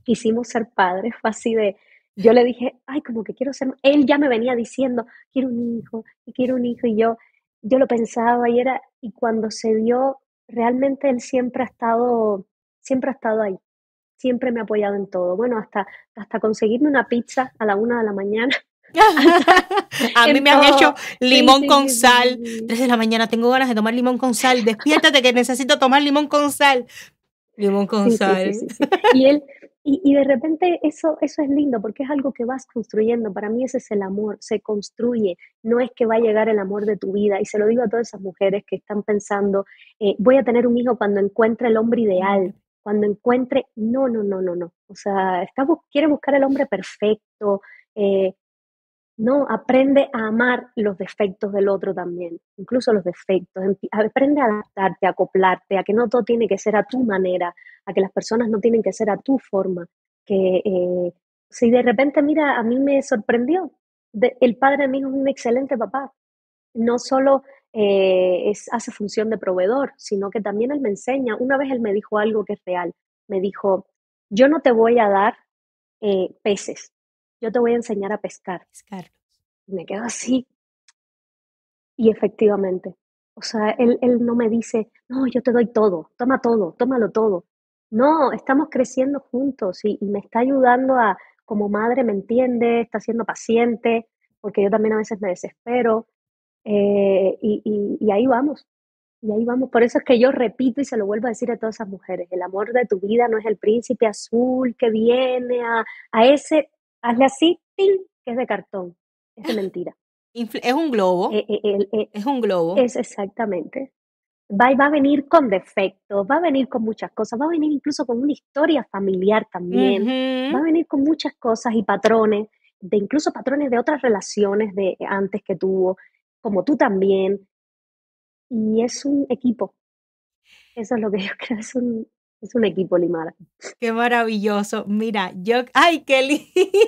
quisimos ser padres, fue así de, yo le dije, ay, como que quiero ser, él ya me venía diciendo, quiero un hijo, y quiero un hijo, y yo, yo lo pensaba y era, y cuando se dio, realmente él siempre ha estado, siempre ha estado ahí, siempre me ha apoyado en todo. Bueno, hasta, hasta conseguirme una pizza a la una de la mañana. a mí me han hecho limón con sal. Tres de la mañana tengo ganas de tomar limón con sal. Despiértate que necesito tomar limón con sal. Limón con sal. y él, y, y, de repente eso, eso es lindo porque es algo que vas construyendo. Para mí ese es el amor, se construye. No es que va a llegar el amor de tu vida. Y se lo digo a todas esas mujeres que están pensando, eh, voy a tener un hijo cuando encuentre el hombre ideal cuando encuentre, no, no, no, no, no. O sea, está, quiere buscar el hombre perfecto, eh, no, aprende a amar los defectos del otro también, incluso los defectos. Aprende a adaptarte, a acoplarte, a que no todo tiene que ser a tu manera, a que las personas no tienen que ser a tu forma. Que eh, si de repente, mira, a mí me sorprendió, el padre de es un excelente papá. No solo eh, es, hace función de proveedor, sino que también él me enseña. Una vez él me dijo algo que es real. Me dijo, yo no te voy a dar eh, peces, yo te voy a enseñar a pescar. Y me quedo así. Y efectivamente, o sea, él, él no me dice, no, yo te doy todo, toma todo, tómalo todo. No, estamos creciendo juntos y, y me está ayudando a, como madre, me entiende, está siendo paciente, porque yo también a veces me desespero, eh, y, y, ahí vamos, y ahí vamos. Por eso es que yo repito y se lo vuelvo a decir a todas esas mujeres, el amor de tu vida no es el príncipe azul que viene a, a ese, hazle así, que es de cartón, es de mentira. Es un globo. Eh, eh, es un globo. Es exactamente. Va, va a venir con defectos, va a venir con muchas cosas, va a venir incluso con una historia familiar también, va a venir con muchas cosas y patrones, de incluso patrones de otras relaciones de antes que tuvo como tú también. Y es un equipo. Eso es lo que yo creo, es un, es un equipo, Limara. Qué maravilloso. Mira, yo, ay, qué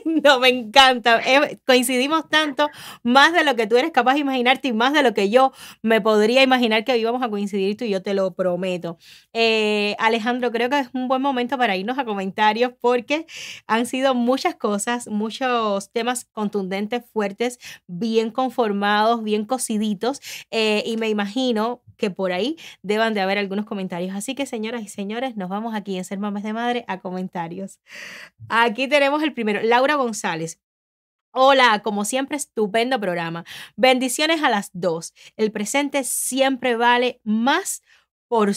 lindo, me encanta. Eh, coincidimos tanto, más de lo que tú eres capaz de imaginarte y más de lo que yo me podría imaginar que íbamos a coincidir tú y yo te lo prometo. Eh, Alejandro, creo que es un buen momento para irnos a comentarios porque han sido muchas cosas, muchos temas contundentes, fuertes, bien conformados, bien cociditos eh, y me imagino que por ahí deban de haber algunos comentarios. Así que, señoras y señores, nos vamos aquí en Ser Mames de Madre a comentarios. Aquí tenemos el primero, Laura González. Hola, como siempre, estupendo programa. Bendiciones a las dos. El presente siempre vale más por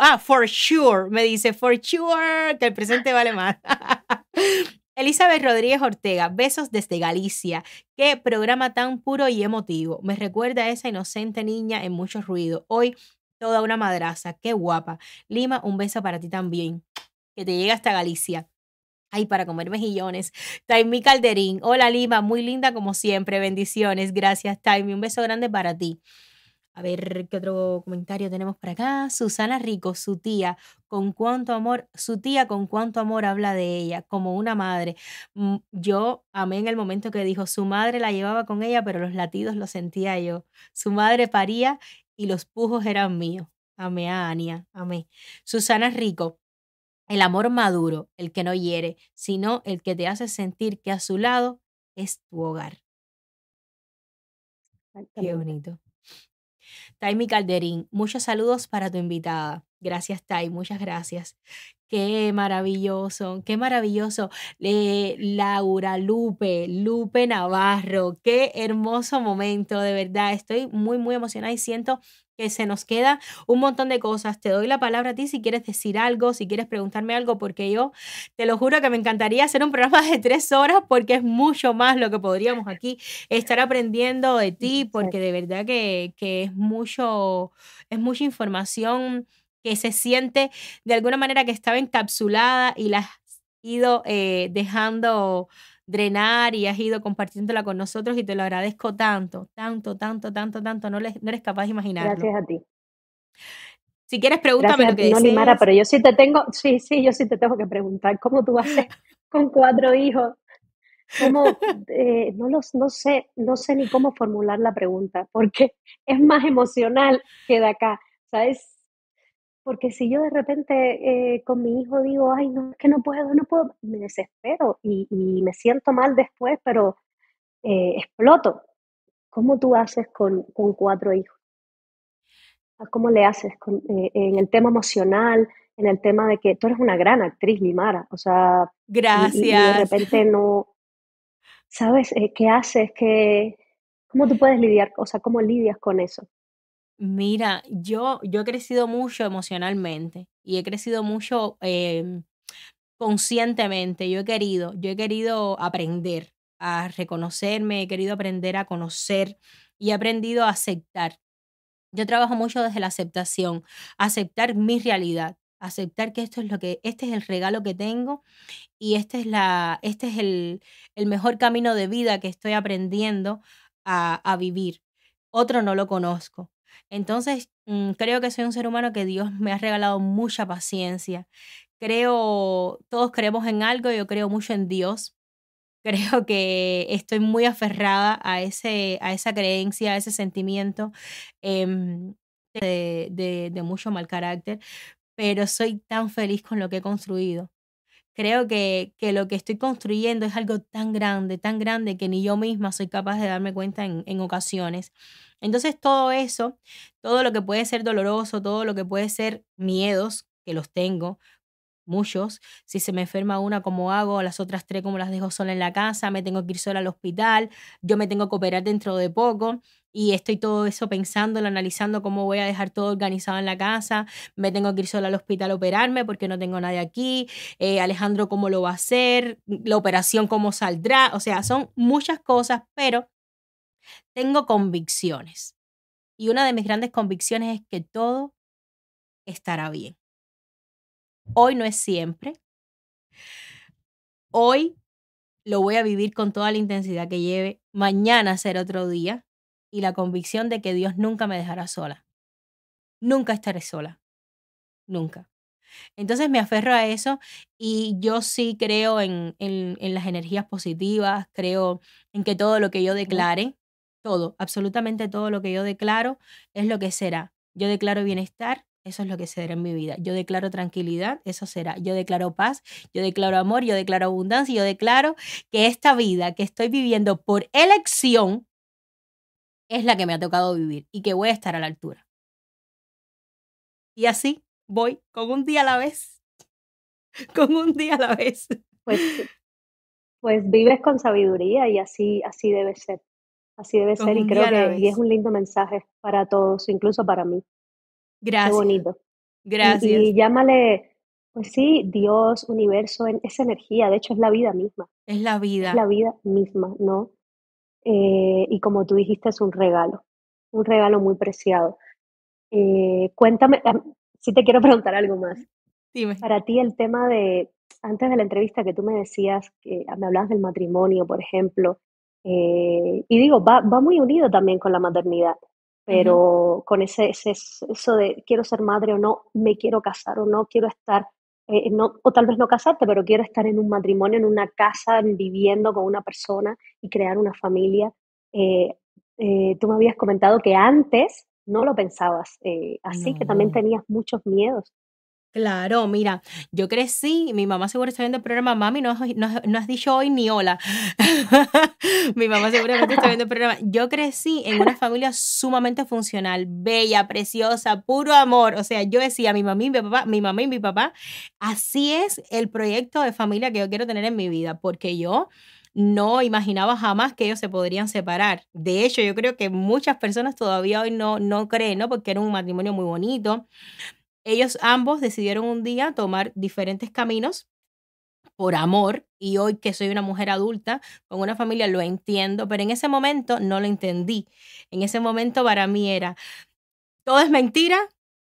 ah, for sure, me dice, for sure, que el presente vale más. Elizabeth Rodríguez Ortega, besos desde Galicia. Qué programa tan puro y emotivo. Me recuerda a esa inocente niña en mucho ruido. Hoy toda una madraza. Qué guapa. Lima, un beso para ti también. Que te llegue hasta Galicia. Ay, para comer mejillones. Taimi Calderín. Hola Lima, muy linda como siempre. Bendiciones. Gracias, Taimi. Un beso grande para ti. A ver qué otro comentario tenemos por acá. Susana Rico, su tía, con cuánto amor, su tía con cuánto amor habla de ella, como una madre. Mm, yo amé en el momento que dijo, su madre la llevaba con ella, pero los latidos los sentía yo. Su madre paría y los pujos eran míos. Amé a Ania, amé. Susana Rico, el amor maduro, el que no hiere, sino el que te hace sentir que a su lado es tu hogar. Qué bonito. Taimi Calderín, muchos saludos para tu invitada. Gracias, Tai, muchas gracias. Qué maravilloso, qué maravilloso. Eh, Laura, Lupe, Lupe Navarro, qué hermoso momento, de verdad. Estoy muy, muy emocionada y siento que se nos queda un montón de cosas. Te doy la palabra a ti si quieres decir algo, si quieres preguntarme algo, porque yo te lo juro que me encantaría hacer un programa de tres horas porque es mucho más lo que podríamos aquí estar aprendiendo de ti, porque de verdad que, que es mucho, es mucha información que se siente de alguna manera que estaba encapsulada y la has ido eh, dejando drenar y has ido compartiéndola con nosotros y te lo agradezco tanto, tanto, tanto, tanto, tanto. No, no eres capaz de imaginarlo. Gracias a ti. Si quieres, pregúntame lo que No, Limara, pero yo sí te tengo, sí, sí, yo sí te tengo que preguntar cómo tú haces con cuatro hijos. ¿Cómo, eh, no, los, no, sé, no sé ni cómo formular la pregunta, porque es más emocional que de acá. ¿Sabes? Porque si yo de repente eh, con mi hijo digo, ay, no, es que no puedo, no puedo, me desespero y, me siento mal después, pero eh, exploto. ¿Cómo tú haces con, cuatro hijos? ¿Cómo le haces eh, en el tema emocional, en el tema de que tú eres una gran actriz, Limara? O sea, gracias. Y, de repente no, ¿sabes qué haces? ¿Qué, ¿Cómo tú puedes lidiar? O sea, ¿cómo lidias con eso? Mira, yo, yo he crecido mucho emocionalmente y he crecido mucho em, conscientemente. Yo he querido, yo he querido aprender a reconocerme, he querido aprender a conocer y he aprendido a aceptar. Yo trabajo mucho desde la aceptación, aceptar mi realidad, aceptar que esto es lo que, este es el regalo que tengo y este es la, este es el, el mejor camino de vida que estoy aprendiendo a, a vivir. Otro no lo conozco. Entonces, mm, creo que soy un ser humano que Dios me ha regalado mucha paciencia. Creo, todos creemos en algo, yo creo mucho en Dios. Creo que estoy muy aferrada a, ese, a esa creencia, a ese sentimiento em, de, de, de mucho mal carácter, pero soy tan feliz con lo que he construido creo que, que, lo que estoy construyendo es algo tan grande, tan grande que ni yo misma soy capaz de darme cuenta en, en, ocasiones. Entonces todo eso, todo lo que puede ser doloroso, todo lo que puede ser miedos, que los tengo, muchos, si se me enferma una, ¿cómo hago? Las otras tres, ¿cómo las dejo sola en la casa? Me tengo que ir sola al hospital, yo me tengo que operar dentro de poco y estoy todo eso pensando, analizando cómo voy a dejar todo organizado en la casa, me tengo que ir sola al hospital a operarme porque no tengo nadie aquí, eh, Alejandro cómo lo va a hacer, la operación cómo saldrá, o sea, son muchas cosas, pero tengo convicciones. Y una de mis grandes convicciones es que todo estará bien. Hoy no es siempre. Hoy lo voy a vivir con toda la intensidad que lleve. Mañana será otro día. Y la convicción de que Dios nunca me dejará sola. Nunca estaré sola. Nunca. Entonces me aferro a eso y yo sí creo en, en, en las energías positivas, creo en que todo lo que yo declare todo, absolutamente todo lo que yo declaro es lo que será. Yo declaro bienestar, eso es lo que será en mi vida. Yo declaro tranquilidad, eso será. Yo declaro paz, yo declaro amor, yo declaro abundancia, yo declaro que esta vida que estoy viviendo por elección es la que me ha tocado vivir y que voy a estar a la altura. Y así voy con un día a la vez. Con un día a la vez. Pues, pues vives con sabiduría y así, así debe ser. Así debe ser y creo que es un lindo mensaje para todos, incluso para mí. Gracias. Qué bonito. Gracias. Y, llámale, pues sí, Dios, universo, es energía, de hecho es la vida misma. Es la vida. Es la vida misma, ¿no? Eh, y como tú dijiste, es un regalo, un regalo muy preciado. Eh, cuéntame, si te quiero preguntar algo más. Dime. Para ti el tema de, antes de la entrevista que tú me decías, que me hablabas del matrimonio, por ejemplo, eh, y digo, va, va muy unido también con la maternidad, pero con ese, ese, eso de quiero ser madre o no, me quiero casar o no, quiero estar, eh, no, o tal vez no casarte, pero quiero estar en un matrimonio, en una casa, viviendo con una persona y crear una familia. Eh, tú me habías comentado que antes no lo pensabas, así que también tenías muchos miedos. Claro, mira, yo crecí, mi mamá seguro está viendo el programa, mami, no, no, no has dicho hoy ni hola. mi mamá seguramente está viendo el programa. Yo crecí en una familia sumamente funcional, bella, preciosa, puro amor. O sea, yo decía, mi mamá y mi papá, mi mamá y mi papá, así es el proyecto de familia que yo quiero tener en mi vida, porque yo no imaginaba jamás que ellos se podrían separar. De hecho, yo creo que muchas personas todavía hoy no, no creen, ¿no? Porque era un matrimonio muy bonito. Ellos ambos decidieron un día tomar diferentes caminos por amor y hoy que soy una mujer adulta con una familia lo entiendo, pero en ese momento no lo entendí. En ese momento para mí era, todo es mentira.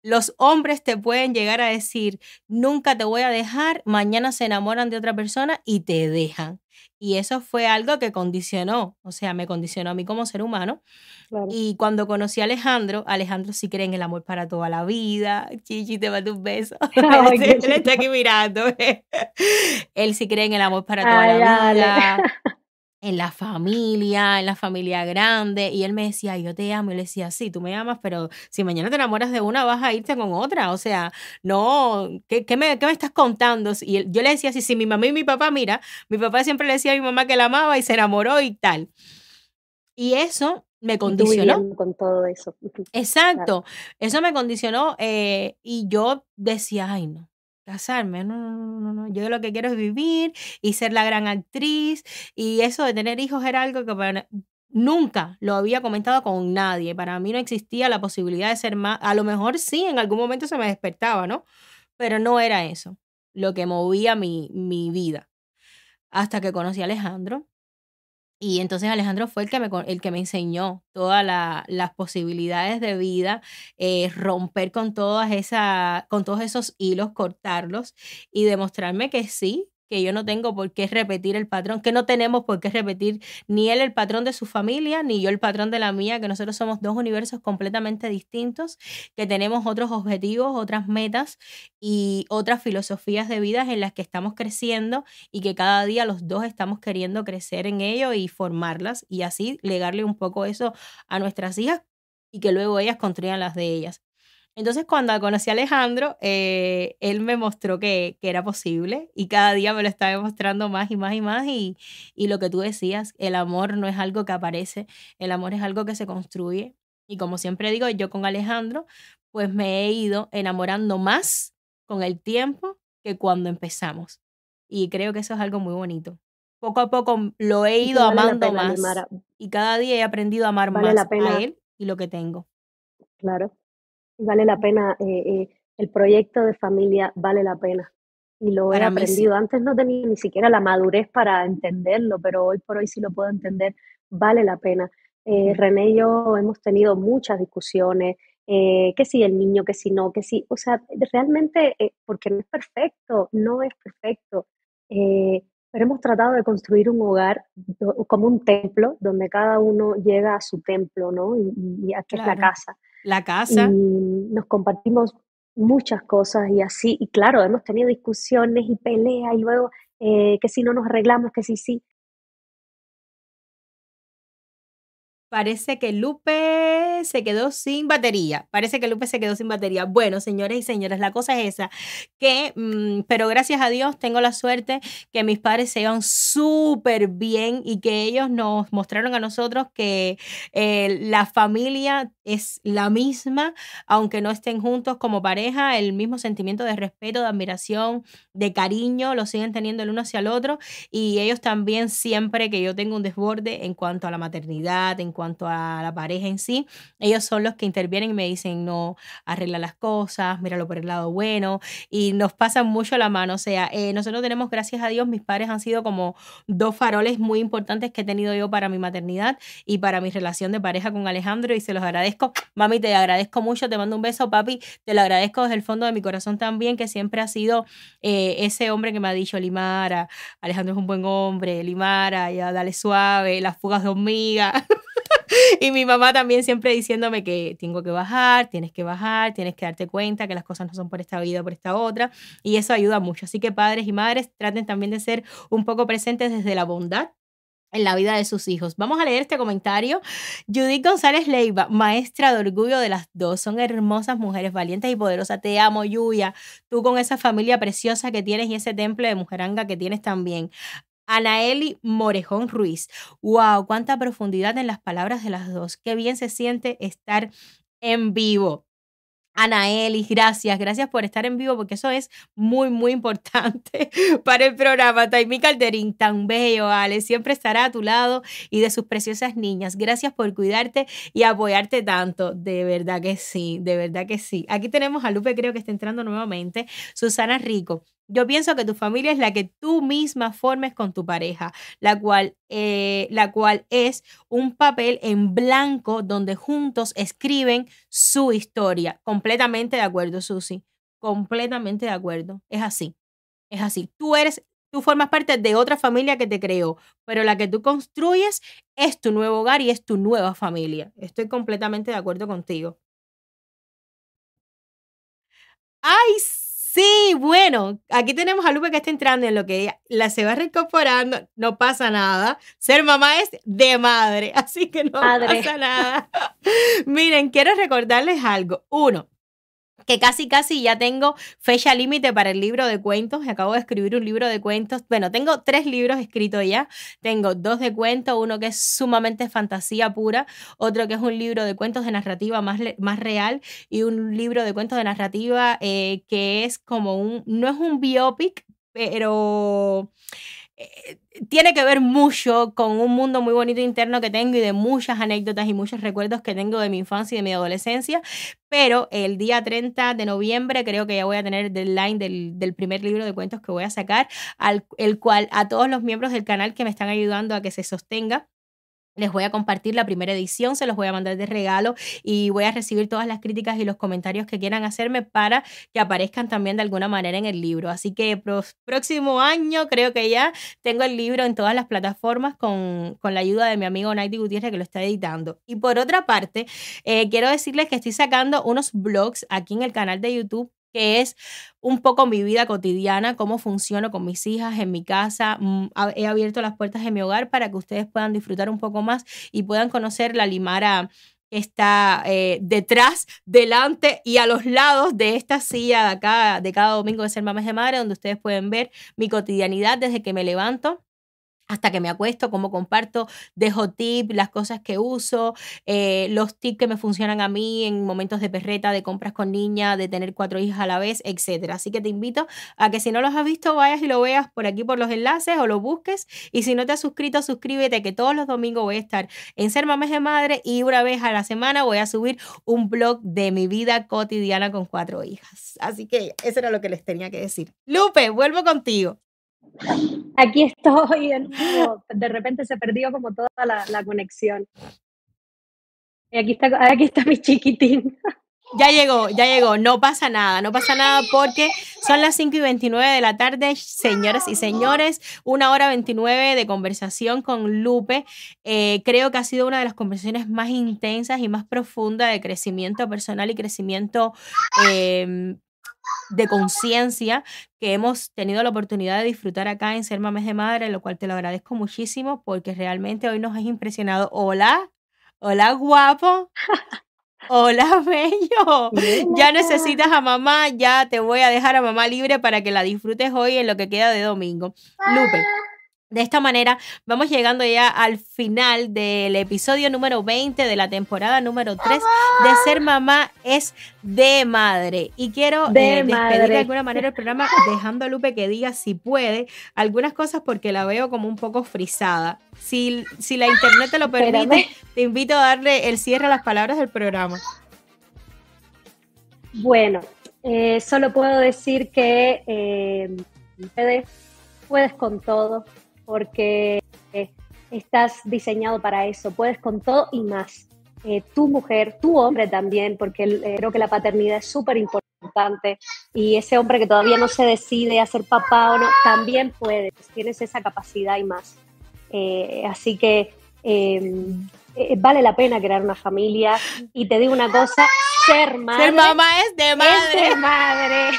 Los hombres te pueden llegar a decir, nunca te voy a dejar, mañana se enamoran de otra persona y te dejan. Y eso fue algo que condicionó, o sea, me condicionó a mí como ser humano. Claro. Y cuando conocí a Alejandro, Alejandro sí cree en el amor para toda la vida. Chichi, te mando un beso. Ay, él, está aquí mirando. él sí cree en el amor para toda Ay, la vida, en la familia, en la familia grande. Y él me decía, yo te amo. Y yo le decía, sí, tú me amas, pero si mañana te enamoras de una, vas a irte con otra. O sea, no, ¿qué, qué me, qué me estás contando? Y él- yo le decía, sí, sí, mi mamá y mi papá, mira, mi papá siempre le decía a mi mamá que la amaba y se enamoró y tal. Y eso me condicionó. con todo eso. Claro. Exacto, eso me condicionó eh, y yo decía, ay no, casarme, no, no, no, no, yo lo que quiero es vivir y ser la gran actriz y eso de tener hijos era algo que nunca lo había comentado con nadie, para mí no existía la posibilidad de ser más, a lo mejor sí, en algún momento se me despertaba, ¿no? Pero no era eso lo que movía mi, mi vida hasta que conocí a Alejandro. Y entonces Alejandro fue el que me, el que me enseñó todas la- las posibilidades de vida, eh, romper con todas esa, con todos esos hilos, cortarlos y demostrarme que sí, que yo no tengo por qué repetir el patrón, que no tenemos por qué repetir ni él el patrón de su familia, ni yo el patrón de la mía, que nosotros somos dos universos completamente distintos, que tenemos otros objetivos, otras metas y otras filosofías de vida en las que estamos creciendo y que cada día los dos estamos queriendo crecer en ello y formarlas y así legarle un poco eso a nuestras hijas y que luego ellas construyan las de ellas. Entonces, cuando conocí a Alejandro, eh, él me mostró que, que era posible y cada día me lo está demostrando más y más y más. Y, y lo que tú decías, el amor no es algo que aparece, el amor es algo que se construye. Y como siempre digo, yo con Alejandro, pues me he ido enamorando más con el tiempo que cuando empezamos. Y creo que eso es algo muy bonito. Poco a poco lo he ido vale amando pena, más y cada día he aprendido a amar Vale más a él y lo que tengo. Claro. Vale la pena, eh, eh, el proyecto de familia vale la pena. Y lo he sí. aprendido. Antes no tenía ni siquiera la madurez para entenderlo, pero hoy por hoy sí lo puedo entender. Vale la pena. Eh. René y yo hemos tenido muchas discusiones, eh, que si el niño, que si no, que si, o sea, realmente, eh, porque no es perfecto, no es perfecto. Eh, pero hemos tratado de construir un hogar como un templo, donde cada uno llega a su templo, ¿no? Y, y- y a que es la casa La y casa, nos compartimos muchas cosas y así, y claro, hemos tenido discusiones y peleas y luego eh, que si no nos arreglamos, que si sí. Parece que Lupe se quedó sin batería. Parece que Lupe se quedó sin batería. Bueno, señores y señoras, la cosa es esa. Que, mm, pero gracias a Dios tengo la suerte que mis padres se llevan súper bien y que ellos nos mostraron a nosotros que eh, la familia es la misma, aunque no estén juntos como pareja, el mismo sentimiento de respeto, de admiración, de cariño, lo siguen teniendo el uno hacia el otro. Y ellos también siempre que yo tengo un desborde en cuanto a la maternidad, en cuanto a la pareja en sí, ellos son los que intervienen y me dicen, no, arregla las cosas, míralo por el lado bueno, y nos pasan mucho la mano. O sea, eh, nosotros tenemos, gracias a Dios, mis padres han sido como dos faroles muy importantes que he tenido yo para mi maternidad y para mi relación de pareja con Alejandro y se los agradezco. Mami, te agradezco mucho, te mando un beso, papi, te lo agradezco desde el fondo de mi corazón también, que siempre ha sido eh, ese hombre que me ha dicho, Limara, Alejandro es un buen hombre, Limara, ya dale suave, las fugas de hormiga. Y mi mamá también siempre diciéndome que tengo que bajar, tienes que bajar, tienes que darte cuenta que las cosas no son por esta vida, por esta otra. Y eso ayuda mucho. Así que padres y madres traten también de ser un poco presentes desde la bondad en la vida de sus hijos. Vamos a leer este comentario. Judith González Leiva, maestra de orgullo de las dos. Son hermosas mujeres, valientes y poderosas. Te amo, Yuya. Tú con esa familia preciosa que tienes y ese templo de mujeranga que tienes también. Anaeli Morejón Ruiz. ¡Wow! Cuánta profundidad en las palabras de las dos. Qué bien se siente estar en vivo. Anaeli, gracias, gracias por estar en vivo porque eso es muy, muy importante para el programa. Taimi Calderín, tan bello, Ale, siempre estará a tu lado y de sus preciosas niñas. Gracias por cuidarte y apoyarte tanto. De verdad que sí, de verdad que sí. Aquí tenemos a Lupe, creo que está entrando nuevamente. Susana Rico, yo pienso que tu familia es la que tú misma formes con tu pareja, la cual, eh, la cual es un papel en blanco donde juntos escriben su historia. Completamente de acuerdo, Susi. Completamente de acuerdo. Es así. Es así. Tú eres, tú formas parte de otra familia que te creó, pero la que tú construyes es tu nuevo hogar y es tu nueva familia. Estoy completamente de acuerdo contigo. ¡Ay, Sí, bueno, aquí tenemos a Lupe que está entrando en lo que la se va reincorporando, no pasa nada. Ser mamá es de madre, así que no pasa nada. Miren, quiero recordarles algo. Uno, que casi casi ya tengo fecha límite para el libro de cuentos. Acabo de escribir un libro de cuentos. Bueno, tengo tres libros escritos ya. Tengo dos de cuentos, uno que es sumamente fantasía pura, otro que es un libro de cuentos de narrativa más, más real y un libro de cuentos de narrativa eh, que es como un, no es un biopic, pero tiene que ver mucho con un mundo muy bonito interno que tengo y de muchas anécdotas y muchos recuerdos que tengo de mi infancia y de mi adolescencia. Pero el día 30 de noviembre creo que ya voy a tener el deadline del, del primer libro de cuentos que voy a sacar, al, el cual a todos los miembros del canal que me están ayudando a que se sostenga les voy a compartir la primera edición, se los voy a mandar de regalo y voy a recibir todas las críticas y los comentarios que quieran hacerme para que aparezcan también de alguna manera en el libro. Así que próximo año creo que ya tengo el libro en todas las plataformas con, con la ayuda de mi amigo Nighty Gutiérrez que lo está editando. Y por otra parte, eh, quiero decirles que estoy sacando unos blogs aquí en el canal de YouTube que es un poco mi vida cotidiana, cómo funciono con mis hijas en mi casa. Mm, he abierto las puertas de mi hogar para que ustedes puedan disfrutar un poco más y puedan conocer la Limara que está eh, detrás, delante y a los lados de esta silla de acá, de cada domingo de Ser Mamás de Madre, donde ustedes pueden ver mi cotidianidad desde que me levanto hasta que me acuesto, cómo comparto, dejo tips, las cosas que uso, eh, los tips que me funcionan a mí en momentos de perreta, de compras con niña, de tener cuatro hijas a la vez, etc. Así que te invito a que si no los has visto, vayas y lo veas por aquí por los enlaces o lo busques. Y si no te has suscrito, suscríbete, que todos los domingos voy a estar en Ser Mamás de Madre y una vez a la semana voy a subir un blog de mi vida cotidiana con cuatro hijas. Así que eso era lo que les tenía que decir. Lupe, vuelvo contigo. Aquí estoy de repente se perdió como toda la, la conexión. Y aquí está, aquí está mi chiquitín. Ya llegó, ya llegó. No pasa nada, no pasa nada porque son las 5 y 29 de la tarde, señoras y señores. Una hora 29 de conversación con Lupe. Eh, creo que ha sido una de las conversaciones más intensas y más profundas de crecimiento personal y crecimiento eh, de conciencia que hemos tenido la oportunidad de disfrutar acá en Ser Mames de Madre, lo cual te lo agradezco muchísimo porque realmente hoy nos has impresionado. Hola, hola guapo. Hola, bello. Ya necesitas a mamá, ya te voy a dejar a mamá libre para que la disfrutes hoy en lo que queda de domingo. Lupe, de esta manera vamos llegando ya al final del episodio número 20 de la temporada número 3 de Ser Mamá es de Madre. Y quiero eh, despedir de alguna manera el programa dejando a Lupe que diga si puede algunas cosas porque la veo como un poco frisada. Si, si la internet te lo permite, te invito a darle el cierre a las palabras del programa. Bueno, eh, solo puedo decir que eh, puedes con todo, porque estás diseñado para eso, puedes con todo y más. Eh, tu mujer, tu hombre también, porque eh, creo que la paternidad es súper importante y ese hombre que todavía no se decide a ser papá o no, también puedes, tienes esa capacidad y más. Eh, así que em, vale la pena crear una familia y te digo una cosa, ser madre. Ser mamá es de madre. Es de madre.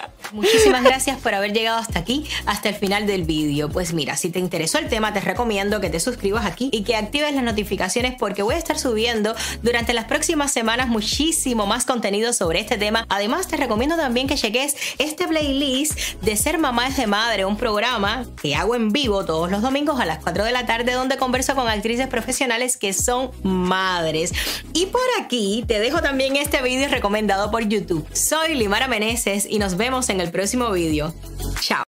Muchísimas gracias por haber llegado hasta aquí, hasta el final del vídeo. Pues mira, si te interesó el tema, te recomiendo que te suscribas aquí y que actives las notificaciones porque voy a estar subiendo durante las próximas semanas muchísimo más contenido sobre este tema. Además, te recomiendo también que cheques este playlist de Ser Mamá es de Madre, un programa que hago en vivo todos los domingos a las 4 de la tarde donde converso con actrices profesionales que son madres. Y por aquí te dejo también este vídeo recomendado por YouTube. Soy Limara Meneses y nos vemos en el próximo vídeo. Chao.